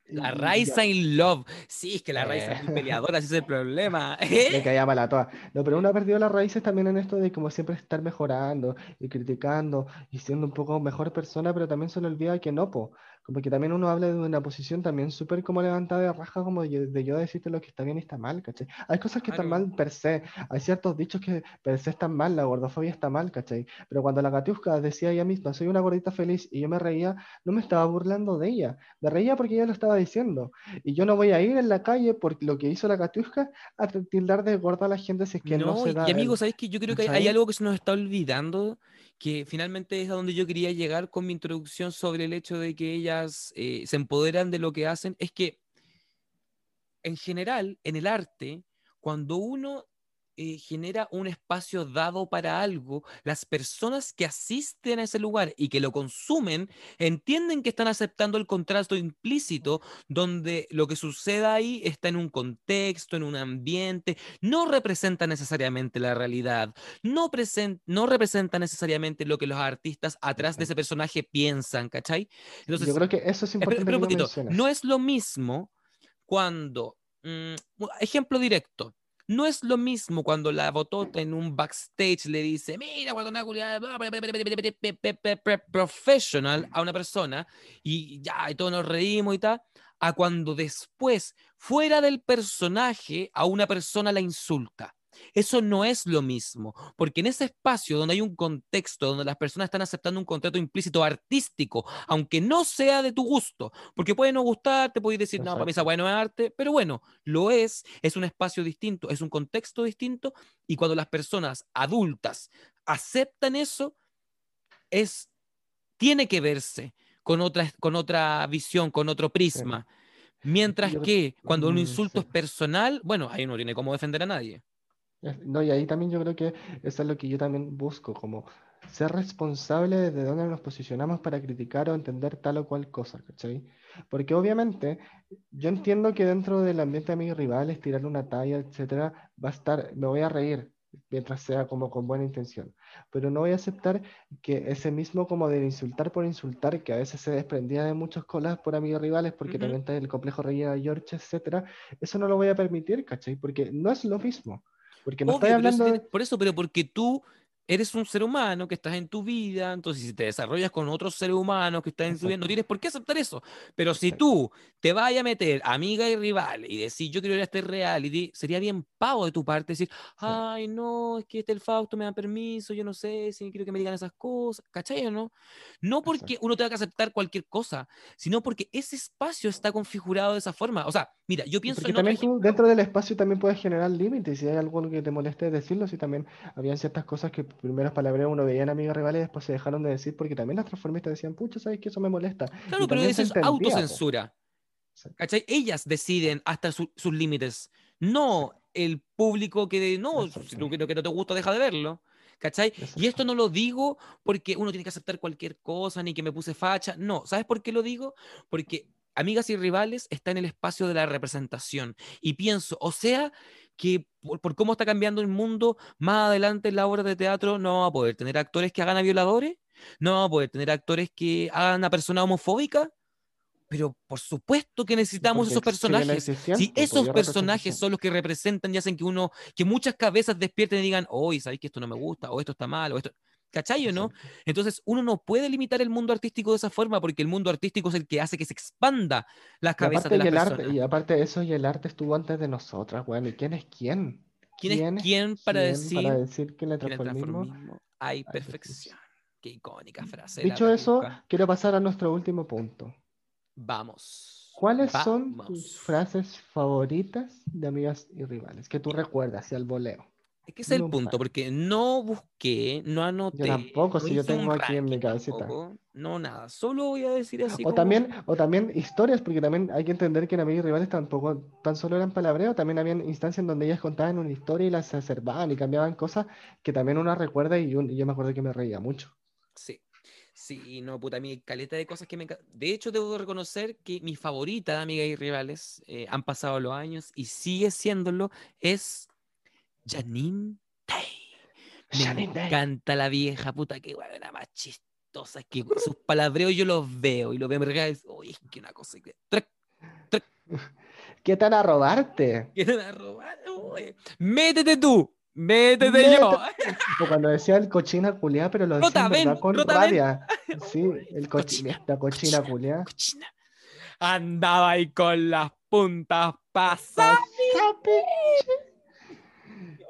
La Raisa in Love. Sí, es que la Raisa es eh. peleadora, ese es el problema. Le caía mal a todas. No, pero uno ha perdido las raíces también en esto de como siempre estar mejorando y criticando y siendo un poco mejor persona, pero también se le olvida que no, po. Como que también uno habla de una posición también súper como levantada de raja, como de, yo decirte lo que está bien y está mal, ¿cachai? Hay cosas que están mal per se, hay ciertos dichos que per se están mal, la gordofobia está mal, ¿cachai? Pero cuando la Katiuska decía ella misma, soy una gordita feliz, y yo me reía, no me estaba burlando de ella, me reía porque ella lo estaba diciendo. Y yo no voy a ir en la calle por lo que hizo la Katiuska a tildar de gorda a la gente si es que no, se da. Y amigos, ¿sabéis que yo creo que hay, algo que se nos está olvidando? que finalmente es a donde yo quería llegar con mi introducción sobre el hecho de que eh, se empoderan de lo que hacen, es que en general, en el arte, cuando uno eh, genera un espacio dado para algo, las personas que asisten a ese lugar y que lo consumen entienden que están aceptando el contrato implícito donde lo que suceda ahí está en un contexto, en un ambiente, no representa necesariamente la realidad, no, no representa necesariamente lo que los artistas atrás de ese personaje piensan, ¿cachai? Entonces, Yo creo que eso es importante. no es lo mismo cuando, mm, ejemplo directo, no es lo mismo cuando la botota en un backstage le dice, mira, cuando una professional a una persona y ya, y todos nos reímos y tal, a cuando después, fuera del personaje, a una persona la insulta. Eso no es lo mismo, porque en ese espacio donde hay un contexto, donde las personas están aceptando un contrato implícito artístico, aunque no sea de tu gusto, porque puede no gustarte, puedes decir, no, para mí esa no es arte, pero bueno, lo es, es un espacio distinto, es un contexto distinto, y cuando las personas adultas aceptan eso, es, tiene que verse con otra, con otra visión, con otro prisma. Mientras que cuando un mm, insulto es personal, bueno, ahí no tiene cómo defender a nadie. No, y ahí también yo creo que eso es lo que yo también busco, como ser responsable de dónde nos posicionamos para criticar o entender tal o cual cosa, ¿cachai? Porque obviamente yo entiendo que dentro del ambiente de mis rivales, tirar una talla, etcétera, va a estar, me voy a reír mientras sea como con buena intención, pero no voy a aceptar que ese mismo como de insultar por insultar, que a veces se desprendía de muchos colas por amigos rivales, porque también está el complejo rey de George, etcétera, eso no lo voy a permitir, ¿cachai? Porque no es lo mismo. Porque no estoy hablando. por eso, pero porque tú eres un ser humano que estás en tu vida, entonces si te desarrollas con otros seres humanos que están en tu vida, no tienes por qué aceptar eso. Pero si tú te vayas a meter amiga y rival y decir, yo quiero ir a este reality, sería bien pavo de tu parte decir, ay, no, es que este el Fausto me da permiso, yo no sé si quiero que me digan esas cosas, ¿cachai o no? No porque uno tenga que aceptar cualquier cosa, sino porque ese espacio está configurado de esa forma. O sea, mira, yo pienso porque también tú dentro del espacio también puedes generar límites, si hay algo que te moleste decirlo, si también habían ciertas cosas que primeras palabras uno veía en amigos rivales y después se dejaron de decir porque también las transformistas decían, pucha, ¿sabes que eso me molesta? Claro, pero eso es autocensura. ¿Cachai? Ellas deciden hasta sus límites, no el público que no, si tú que no te gusta, deja de verlo. ¿Cachai? Y esto no lo digo porque uno tiene que aceptar cualquier cosa, ni que me puse facha. No, ¿sabes por qué lo digo? Porque Amigas y Rivales está en el espacio de la representación. Y pienso, o sea, que por, cómo está cambiando el mundo, más adelante en la obra de teatro no va a poder tener actores que hagan a violadores, no va a poder tener actores que hagan a persona homofóbica, pero por supuesto que necesitamos esos personajes. Si pues, esos personajes son los que representan y hacen que uno, que muchas cabezas despierten y digan, hoy, ¿sabéis que esto no me gusta? O esto está mal, o esto. ¿Cachai o no? Entonces, uno no puede limitar el mundo artístico de esa forma porque el mundo artístico es el que hace que se expanda las cabezas de las y personas. y aparte de eso, y el arte estuvo antes de nosotras, bueno, ¿y quién es quién? ¿Quién, es quién para decir, para decir que el transformismo, hay perfección? Qué icónica frase. Dicho eso, quiero pasar a nuestro último punto. Vamos. ¿Cuáles son tus frases favoritas de amigas y rivales que tú recuerdas y al voleo? Es que ese es el punto, porque no busqué, no anoté. Yo tampoco, si yo tengo aquí en mi cabecita. no, nada, solo voy a decir así. O, también, o también historias, porque también hay que entender que en Amigos y Rivales tampoco tan solo eran palabreo, también habían instancias en donde ellas contaban una historia y las acervaban y cambiaban cosas que también uno recuerda y yo, me acuerdo que me reía mucho. Sí. Sí, no, puta, mi caleta de cosas que me... De hecho, debo reconocer que mi favorita de Amigas y Rivales, eh, han pasado los años y sigue siéndolo, es Janine Day. Me encanta la vieja, puta, que la más chistosa. Es que sus palabreos yo los veo y lo veo me regala. Uy, es que una cosa. Que... ¿Qué tan a robarte? ¿Qué tan a robarte? Métete tú. Métete, yo. Cuando decía el cochina culiá, pero lo decía verdad con rabia. Sí, el cochina, la cochina culiá. Andaba ahí con las puntas pasadas.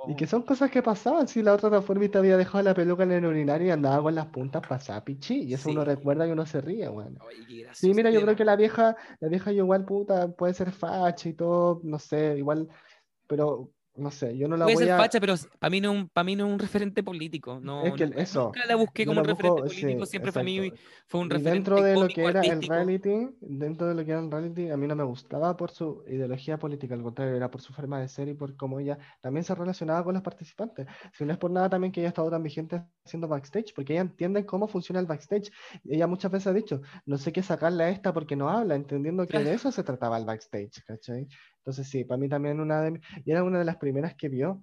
Y que son cosas que pasaban. Si la otra transformista había dejado la peluca en el urinario y andaba con las puntas pasadas, pichi. Y eso uno recuerda y uno se ríe, bueno. Sí, mira, yo creo que la vieja, la vieja igual puta puede ser facha y todo, no sé, igual, pero no sé, yo no la Puede voy ser a... facha, pero para mí, no es un, para mí no es un referente político. No, Es que no- eso, nunca la busqué como un referente busco, sí, político, siempre fue, a mí, fue un Y referente dentro de lo que era el reality, dentro de lo que era el reality, a mí no me gustaba por su ideología política, al contrario, era por su forma de ser y por cómo ella también se relacionaba con los participantes. Si no es por nada también que ella ha estado tan vigente haciendo backstage, porque ella entiende cómo funciona el backstage. Ella muchas veces ha dicho, no sé qué sacarle a esta porque no habla, entendiendo que de eso se trataba el backstage, ¿cachai? Entonces sí, para mí también una de... Y era una de las primeras que vio.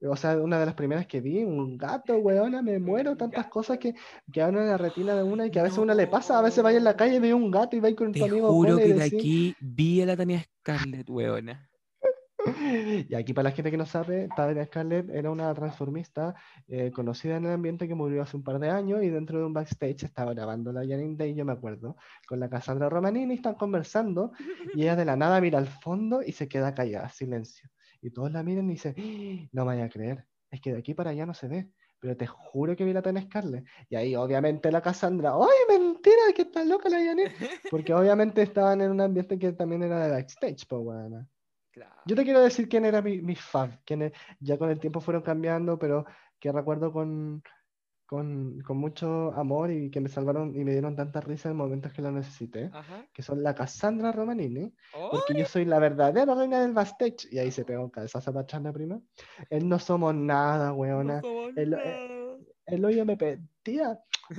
O sea, una de las primeras que vi, un gato, weona, me muero, tantas cosas que quedan en la retina de una y que a veces a una le pasa, a veces vaya en la calle y ve un gato y va con tu Te amigo juro Cole y que de aquí vi a la Tania Scarlett, weona. Y aquí para la gente que no sabe, Tania Scarlett era una transformista eh, conocida en el ambiente que murió hace un par de años y dentro de un backstage estaba grabando la Janine Day, yo me acuerdo, con la Cassandra Romanini, están conversando y ella de la nada mira al fondo y se queda callada, silencio. Y todos la miran y dicen, "¡Ah! no me vaya a creer, es que de aquí para allá no se ve. Pero te juro que vi la Tania Scarlett. Y ahí obviamente la Cassandra, ¡ay, mentira! Que está loca la Janine. Porque obviamente estaban en un ambiente que también era de backstage, pues bueno. Claro. Yo te quiero decir quién era mi, mi fan, quienes ya con el tiempo fueron cambiando, pero que recuerdo con, con, con mucho amor y que me salvaron y me dieron tanta risa en momentos que lo necesité, Ajá. que son la Cassandra Romanini, porque yo soy la verdadera reina del backstage, y ahí se pegó un cabezazo para prima. Él no somos nada, weona. No somos el- nada. El hoyo me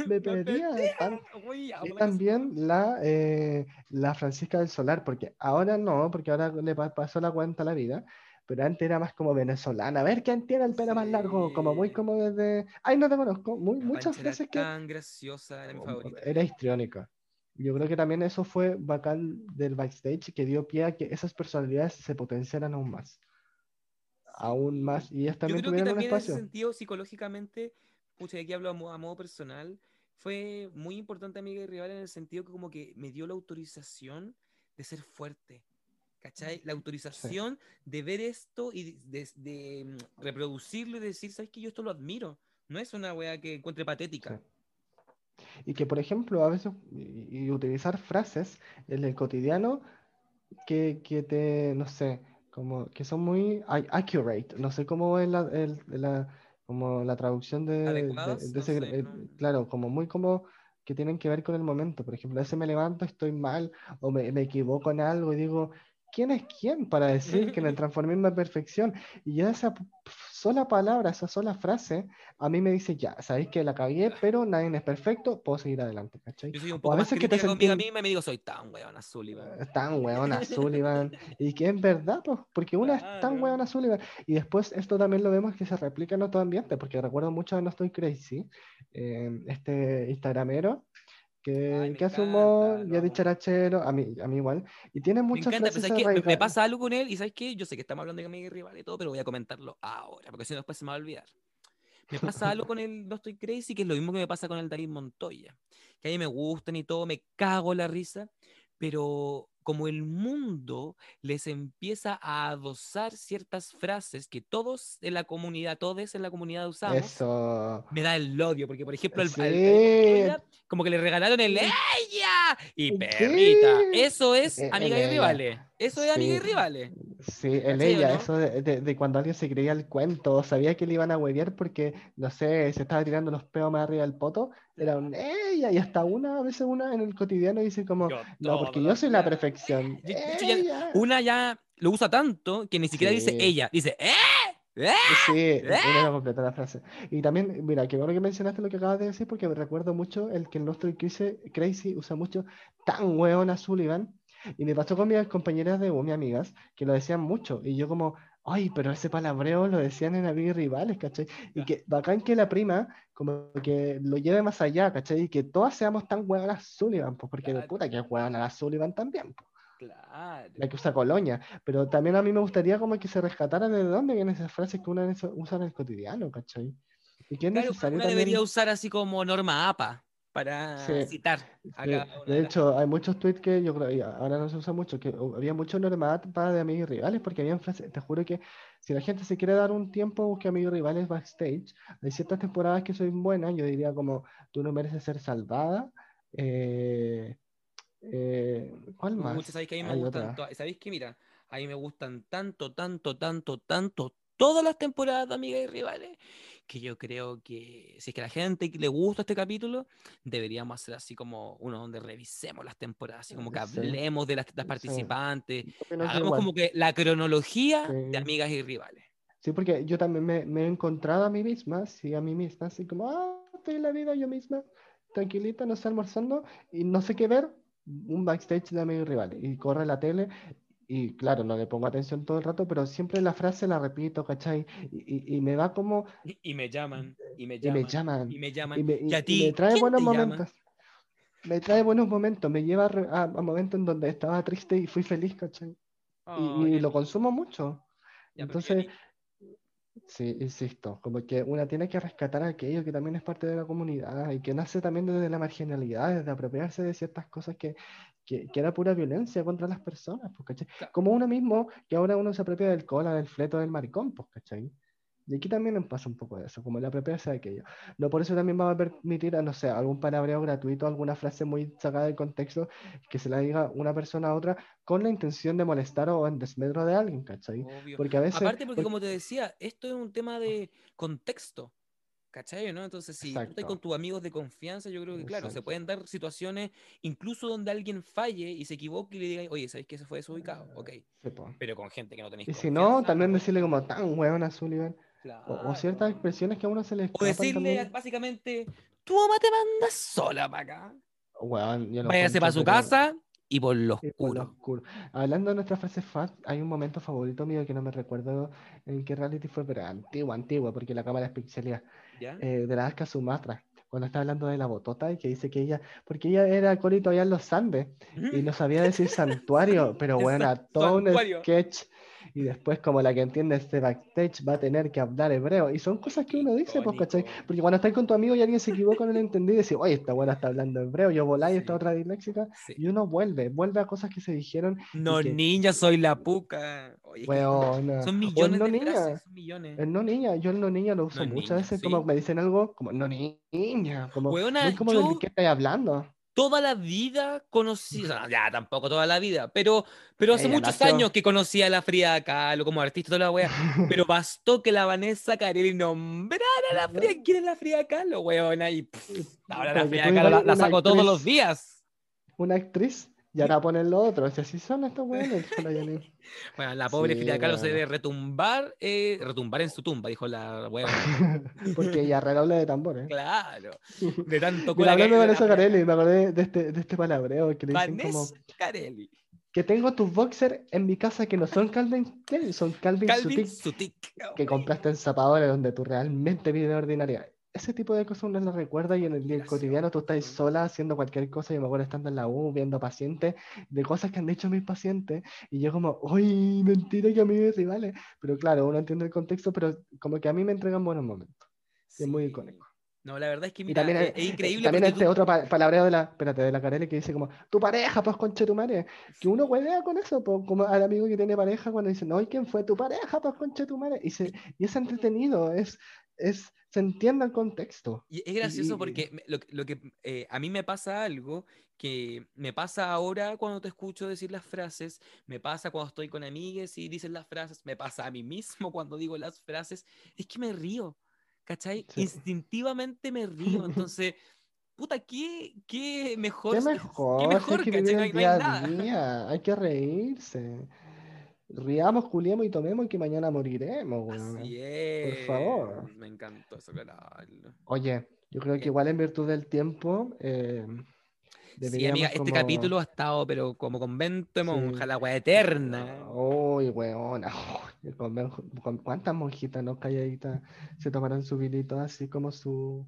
me tan- Uy, y también la, eh, la Francisca del Solar, porque ahora no, porque ahora le pa- pasó la cuenta a la vida, pero antes era más como venezolana. A ver quién tiene el pelo más largo, como muy Sí. como desde. Ay, no te conozco. Muy, muchas veces que. tan graciosa, era mi favorita. Era histriónica. Yo creo que también eso fue bacán del backstage, que dio pie a que esas personalidades se potenciaran aún más. Aún más. Y ellas Yo también creo que tuvieron un también en ese espacio. sentido, psicológicamente, pucha, aquí hablo a modo, a modo personal, fue muy importante amiga y rival en el sentido que como que me dio la autorización de ser fuerte. ¿Cachai? La autorización de ver esto y de, de- mm, reproducirlo y decir, ¿sabes qué? Yo esto lo admiro. No es una wea que encuentre patética. Sí. Y que, por ejemplo, a veces y, y utilizar frases en el cotidiano que, que te, no sé, como que son muy accurate. No sé cómo es la, el- la- como la traducción de, ese, sé, eh, no. claro, como muy como que tienen que ver con el momento. Por ejemplo, a veces me levanto, estoy mal o me, me equivoco en algo y digo, ¿quién es quién para decir que en el transformismo es perfección? Y ya esa sola palabra, esa sola frase, a mí me dice, ya, sabéis que la cagué, pero nadie es perfecto, puedo seguir adelante, ¿cachai? Yo soy un O poco a más veces que te crítica conmigo misma y me digo, soy tan weona Sullivan. es tan weona Sullivan. Y que es verdad, pues, porque una es tan Claro. weona Sullivan. Y después esto también lo vemos que se replica en otro ambiente, porque recuerdo mucho de No Estoy Crazy, eh, este Instagramero, que, Ay, me que hace encanta, humor y es dicharachero, a mí, a mí igual. Y tiene Me muchas encanta, pero frases ¿sabes qué? Me- Me pasa algo con él y ¿sabes qué? Yo sé que estamos hablando de y rival y todo, pero voy a comentarlo ahora, porque si no después se me va a olvidar. Me pasa algo con el No Estoy Crazy, que es lo mismo que me pasa con el David Montoya. Que a mí me gustan y todo, me cago la risa, pero como el mundo les empieza a adosar ciertas frases que todos en la comunidad, todos en la comunidad usamos, Eso. me da el odio, porque por ejemplo al, al Sí. David Montoya, como que le regalaron el ¡Ella! Y perrita. Eso es Eh, amiga y ella. rivales. Eso es amiga y rivales. Sí, el ¿Cachai o ella, no? eso de, de- de cuando alguien se creía el cuento, sabía que le iban a huevear porque, no sé, se estaba tirando los peos más arriba del poto, era un ella, y hasta una, a veces una en el cotidiano dice como, Yo no, porque yo soy la perfección. Ella. Una ya lo usa tanto que ni siquiera dice ella, dice ¡Eh! ¡Eh! Sí, no completa la frase. Y también, mira, qué bueno que mencionaste lo que acabas de decir, porque me recuerdo mucho el que el nuestro Crazy, Crazy usa mucho tan weón a Sullivan. Y me pasó con mis compañeras de U, mis amigas, que lo decían mucho. Y yo como, ay, pero ese palabreo lo decían en amigos y rivales, ¿cachai? Y que bacán que la prima como que lo lleve más allá, ¿cachai? Y que todas seamos tan weonas Sullivan, pues porque puta que es weona la Sullivan también, pues, Claro. la que usa colonia. Pero también a mí me gustaría como que se rescatara de dónde vienen esas frases que uno usa en el cotidiano, ¿cachai? Y que Claro, necesario una también... debería usar así como norma APA para Sí. citar a Sí, cada de las- hecho, hay muchos tweets que yo creo, y ahora no se usa mucho, que había mucho normativa de amigos y rivales, porque habían frases, te juro que si la gente se quiere dar un tiempo, busque amigos y rivales backstage. Hay ciertas temporadas que son buenas, yo diría como, tú no mereces ser salvada. eh, eh, ¿cuál más? Muchas, sabéis que a mí me Hay gustan. otra. ¿Sabéis que Mira, a mí me gustan tanto, tanto, tanto, tanto todas las temporadas de Amigas y Rivales, que yo creo que si es que a la gente le gusta este capítulo, deberíamos hacer así como uno donde revisemos las temporadas, así como que Sí. hablemos de las, las Sí. participantes, que hagamos igual. como que la cronología Sí. de Amigas y Rivales. Sí, porque yo también me, me he encontrado a mí misma, sí, a mí misma, así como, ah, estoy en la vida yo misma, tranquilita, no sé, almorzando, y no sé qué ver, un backstage de amigos rivales, y corre la tele, y claro, no le pongo atención todo el rato, pero siempre la frase la repito, ¿cachai? Y, y- y me va como, Y, y me llaman, y me y llaman, me llaman, y me llaman. y me, Y a y- y ti, me trae ¿quién buenos te llama? momentos. Me trae buenos momentos, me lleva a, a- momentos en donde estaba triste y fui feliz, ¿cachai? Y, Oh, y lo consumo mucho. Ya, Entonces, qué Sí, insisto, como que una tiene que rescatar aquello que también es parte de la comunidad y que nace también desde la marginalidad, desde apropiarse de ciertas cosas que, que, que era pura violencia contra las personas, pues. Como uno mismo, que ahora uno se apropia del cola, del fleto, del maricón, pues, ¿cachai? Y aquí también pasa un poco de eso, como el apropiarse de aquello. No por eso también vamos a permitir, no sé, algún palabreo gratuito, alguna frase muy sacada del contexto, que se la diga una persona a otra con la intención de molestar o en desmedro de alguien, ¿cachai? Obvio. Porque a veces... Aparte, porque porque- como te decía, esto es un tema de contexto. ¿Cachai? ¿no? Entonces, si tú estás Exacto. con tus amigos de confianza, yo creo que, claro, se Exacto. pueden dar situaciones, incluso donde alguien falle y se equivoque y le diga, oye, ¿sabes que se fue desubicado? Ok. Sí. Pero con gente que no tenéis Y si no, también decirle como tan hueón a Sullivan. O, o ciertas expresiones que a uno se le O decirle también. básicamente, tu mamá te manda sola para acá. Lo Váyase para su pero- casa y por lo oscuro. oscuro. Hablando de nuestra frase fat, hay un momento favorito mío que no me recuerdo en qué reality fue, pero antiguo, antiguo, porque la cámara es pixelada. Eh, de la Aska Sumatra, cuando está hablando de la botota y que dice que ella, porque ella era acólito allá en los Andes y no sabía decir santuario, pero bueno, todo un sketch. Y después, como la que entiende este backstage, va a tener que hablar hebreo. Y son cosas que uno dice, pues, ¿cachai? Porque cuando estás con tu amigo y alguien se equivoca, no lo entendí, y decís, oye, esta buena está hablando hebreo, yo voláis, esta Sí. otra disléxica. Sí. Y uno vuelve, vuelve a cosas que se dijeron. No, que- niña, soy la puca. Oye, que Weona. son millones no de niña. frases, son millones. El no niña, yo el no niña lo uso No muchas niña, veces, ¿sí? como me dicen algo, como no niña, como Weona, muy como yo- de qué estoy hablando. Toda la vida conocí, ya tampoco toda la vida, pero, pero hace Ella muchos nació. años que conocí a la Frida Kahlo como artista toda la wea. Pero bastó que la Vanessa Carelli nombrara a la Frida. ¿Quién es la Frida Kahlo, weona? Y pff, ahora la Frida Kahlo la, saco todos los días. Una actriz y ahora ponen lo otro. O sea, así son estos weones. Bueno, la pobre Sí, Frida Kahlo se debe retumbar, eh, retumbar en su tumba, dijo la weona. Porque ella redoble de tambores. Claro, de tanto Mira, hablando de Vanessa Carelli, me acordé de este, de este palabreo que le dicen como Carelli. que tengo tus boxers en mi casa que no son Calvin Klein, son Calvin, Calvin Sutik Sutik. que compraste en zapadores donde tú realmente vives ordinaria. Ese tipo de cosas uno lo recuerda y en el Gracioso. cotidiano tú estás sola haciendo cualquier cosa. Yo me acuerdo estando en la U viendo pacientes, de cosas que han dicho mis pacientes, y yo como, ¡ay, mentira que a mí me rivales! Pero claro, uno entiende el contexto, pero como que a mí me entregan buenos momentos. y es muy Sí. icónico. No, la verdad es que Y mira, también, es, es increíble también este tú- otro pa- palabreo de la, espérate, de la Carelli que dice como, tu pareja, pues conche tu madre. Que uno huevea con eso, pues, como al amigo que tiene pareja cuando dice, no, ¿y quién fue tu pareja, pues conche tu madre? Y, se, y es entretenido, es, es, se entiende el contexto. Y es gracioso y- porque lo, que- lo que eh, a mí me pasa algo que me pasa ahora cuando te escucho decir las frases, me pasa cuando estoy con amigues y dicen las frases, me pasa a mí mismo cuando digo las frases, es que me río, ¿cachai? Sí. Instintivamente me río, entonces, puta, ¿qué, qué mejor? Qué mejor, qué mejor, hay que a nada. día, hay que reírse. Riamos, juliemos y tomemos que mañana moriremos, weón. Así es. favor. Me encantó eso, claro. Oye, yo creo que Eh. igual en virtud del tiempo, eh, Sí, amiga, este como- capítulo ha estado, pero como convento de Sí. monja, la wea eterna. Uy, weona. uy, con- ¿Cuántas monjitas no calladitas se tomarán su vinito así como su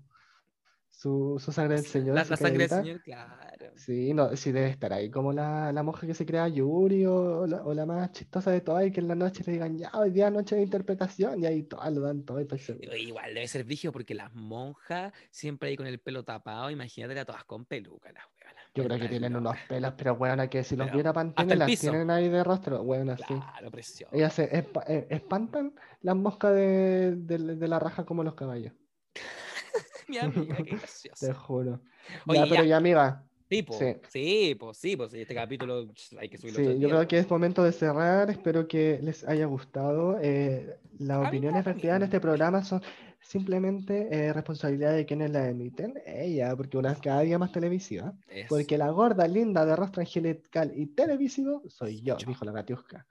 su, su sangre del Señor? La, así la sangre del? Señor, claro. Sí, no, sí debe estar ahí como la, la monja que se crea Yuri o la, o la más chistosa de todas y que en la noche le digan, ya, hoy día noche de interpretación y ahí todas lo dan todo, seguro. Igual debe ser vigio porque las monjas siempre ahí con el pelo tapado, imagínate a todas con peluca, las. Yo creo que tienen unos pelos, pero weona, que si los Pero viera Pantene las piso. tienen ahí de rostro, weona, sí. Claro, precioso. Ellas se eh, espantan las moscas de, de- de la raja como los caballos. Mi amiga, qué Te graciosa. juro. Oye, ya, pero ya. amiga, Sí, Sí. sí, pues, sí, pues, este capítulo hay que subirlo Sí, yo creo que es momento de cerrar. Espero que les haya gustado. Eh, las A opiniones vertidas en este programa son simplemente eh, responsabilidad de quienes la emiten. Ella, porque una vez cada día más televisiva. Eso. Porque la gorda linda de rostro angelical y televisivo soy yo, yo. dijo la gatiusca.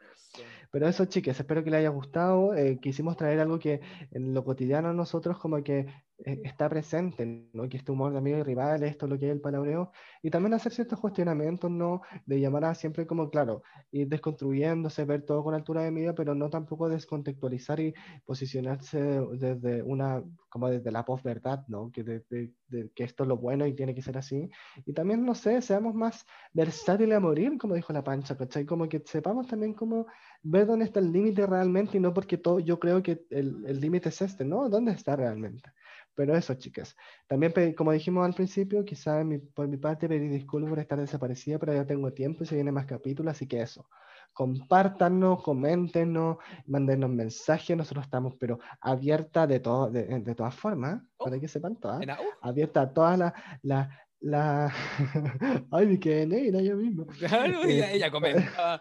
Pero eso, chicas, espero que les haya gustado. Eh, quisimos traer algo que en lo cotidiano nosotros como que eh, está presente, ¿no? Que este humor de amigos y rivales, esto es lo que es el palabreo. Y también hacer ciertos cuestionamientos, ¿no? De llamar a siempre como, claro, ir desconstruyéndose, ver todo con altura de medida, pero no tampoco descontextualizar y posicionarse desde una, como desde la posverdad, ¿no? Que, de, que esto es lo bueno y tiene que ser así. Y también, no sé, seamos más versátiles a morir, como dijo la pancha, ¿cachai? Como que sepamos también cómo ver dónde está el límite realmente y no porque todo, yo creo que el límite es este, ¿no? ¿Dónde está realmente? Pero eso, chicas. También, como dijimos al principio, quizá por mi parte pedir disculpas por estar desaparecida, pero ya tengo tiempo y se vienen más capítulos, así que eso. Compártanos, coméntenos, mándenos mensajes, nosotros estamos, pero abierta de, todo, de, de todas formas, Oh, para que sepan todas, En AU. abierta a todas las... La, la... Ay, me quedé negra yo mismo. Claro, Eh, ella, ella comentaba,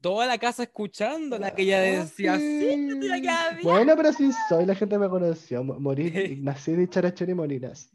toda la casa escuchándola, que ella decía, sí, bien". Bueno, pero sí soy, la gente me conoció. mo- Morir, nací de charachera y morirás.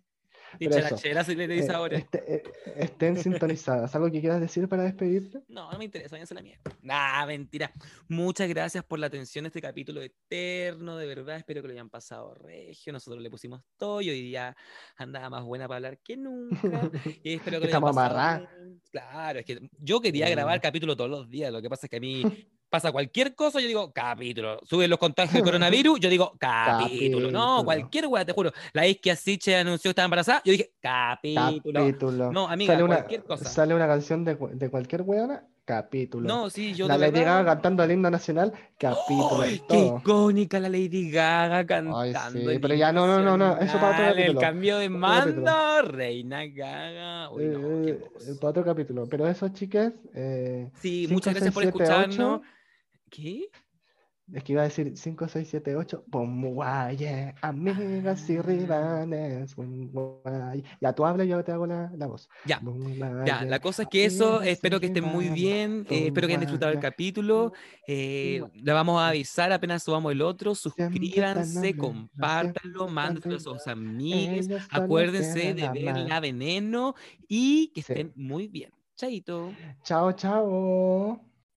Y pero eso, charachera se le dice Eh, ahora. este- eh, estén sintonizadas. ¿Algo que quieras decir para despedirte? No, no me interesa, váyanse a la mierda. Nah, mentira. Muchas gracias por la atención a este capítulo eterno, de verdad. Espero que lo hayan pasado regio. Nosotros le pusimos todo y hoy día andaba más buena para hablar que nunca. Y espero que Estamos bien. Claro, es que yo quería grabar Mm. capítulo todos los días. Lo que pasa es que a mí pasa cualquier cosa, yo digo capítulo. Suben los contagios de coronavirus, yo digo capítulo. No, Capítulo. cualquier weá, te juro. La Isquia Siche anunció que estaba embarazada, yo dije capítulo. Capítulo. No, amiga, sale una, cualquier cosa. Sale una canción de, de cualquier weona, capítulo. No, sí, yo la Lady Gaga cantando el himno nacional, capítulo. ¡Ay, qué icónica la Lady Gaga cantando. Ay, sí, el pero ya no, no, no, no, eso para otro nacional, El capítulo. cambio de capítulo. mando, Reina Gaga. Uy, no, Eh, voz. eh, para otro capítulo. Pero eso, chicas. Eh, Sí, 5, muchas gracias 6, por 7, escucharnos. 8. ¿Qué? Es que iba a decir 5, 6, 7, 8. Bum, guaye, amigas y rivales. bum, guaye. Ya tú hablas yo te hago la, la voz. Ya, Ya, la cosa es que eso, espero que estén muy rivales. bien, eh, espero que hayan disfrutado el capítulo, eh, le vamos a avisar apenas subamos el otro, suscríbanse, compártanlo, mándenselo a sus amigos, acuérdense de ver la veneno y que estén muy bien. Chaito. Chao, chao.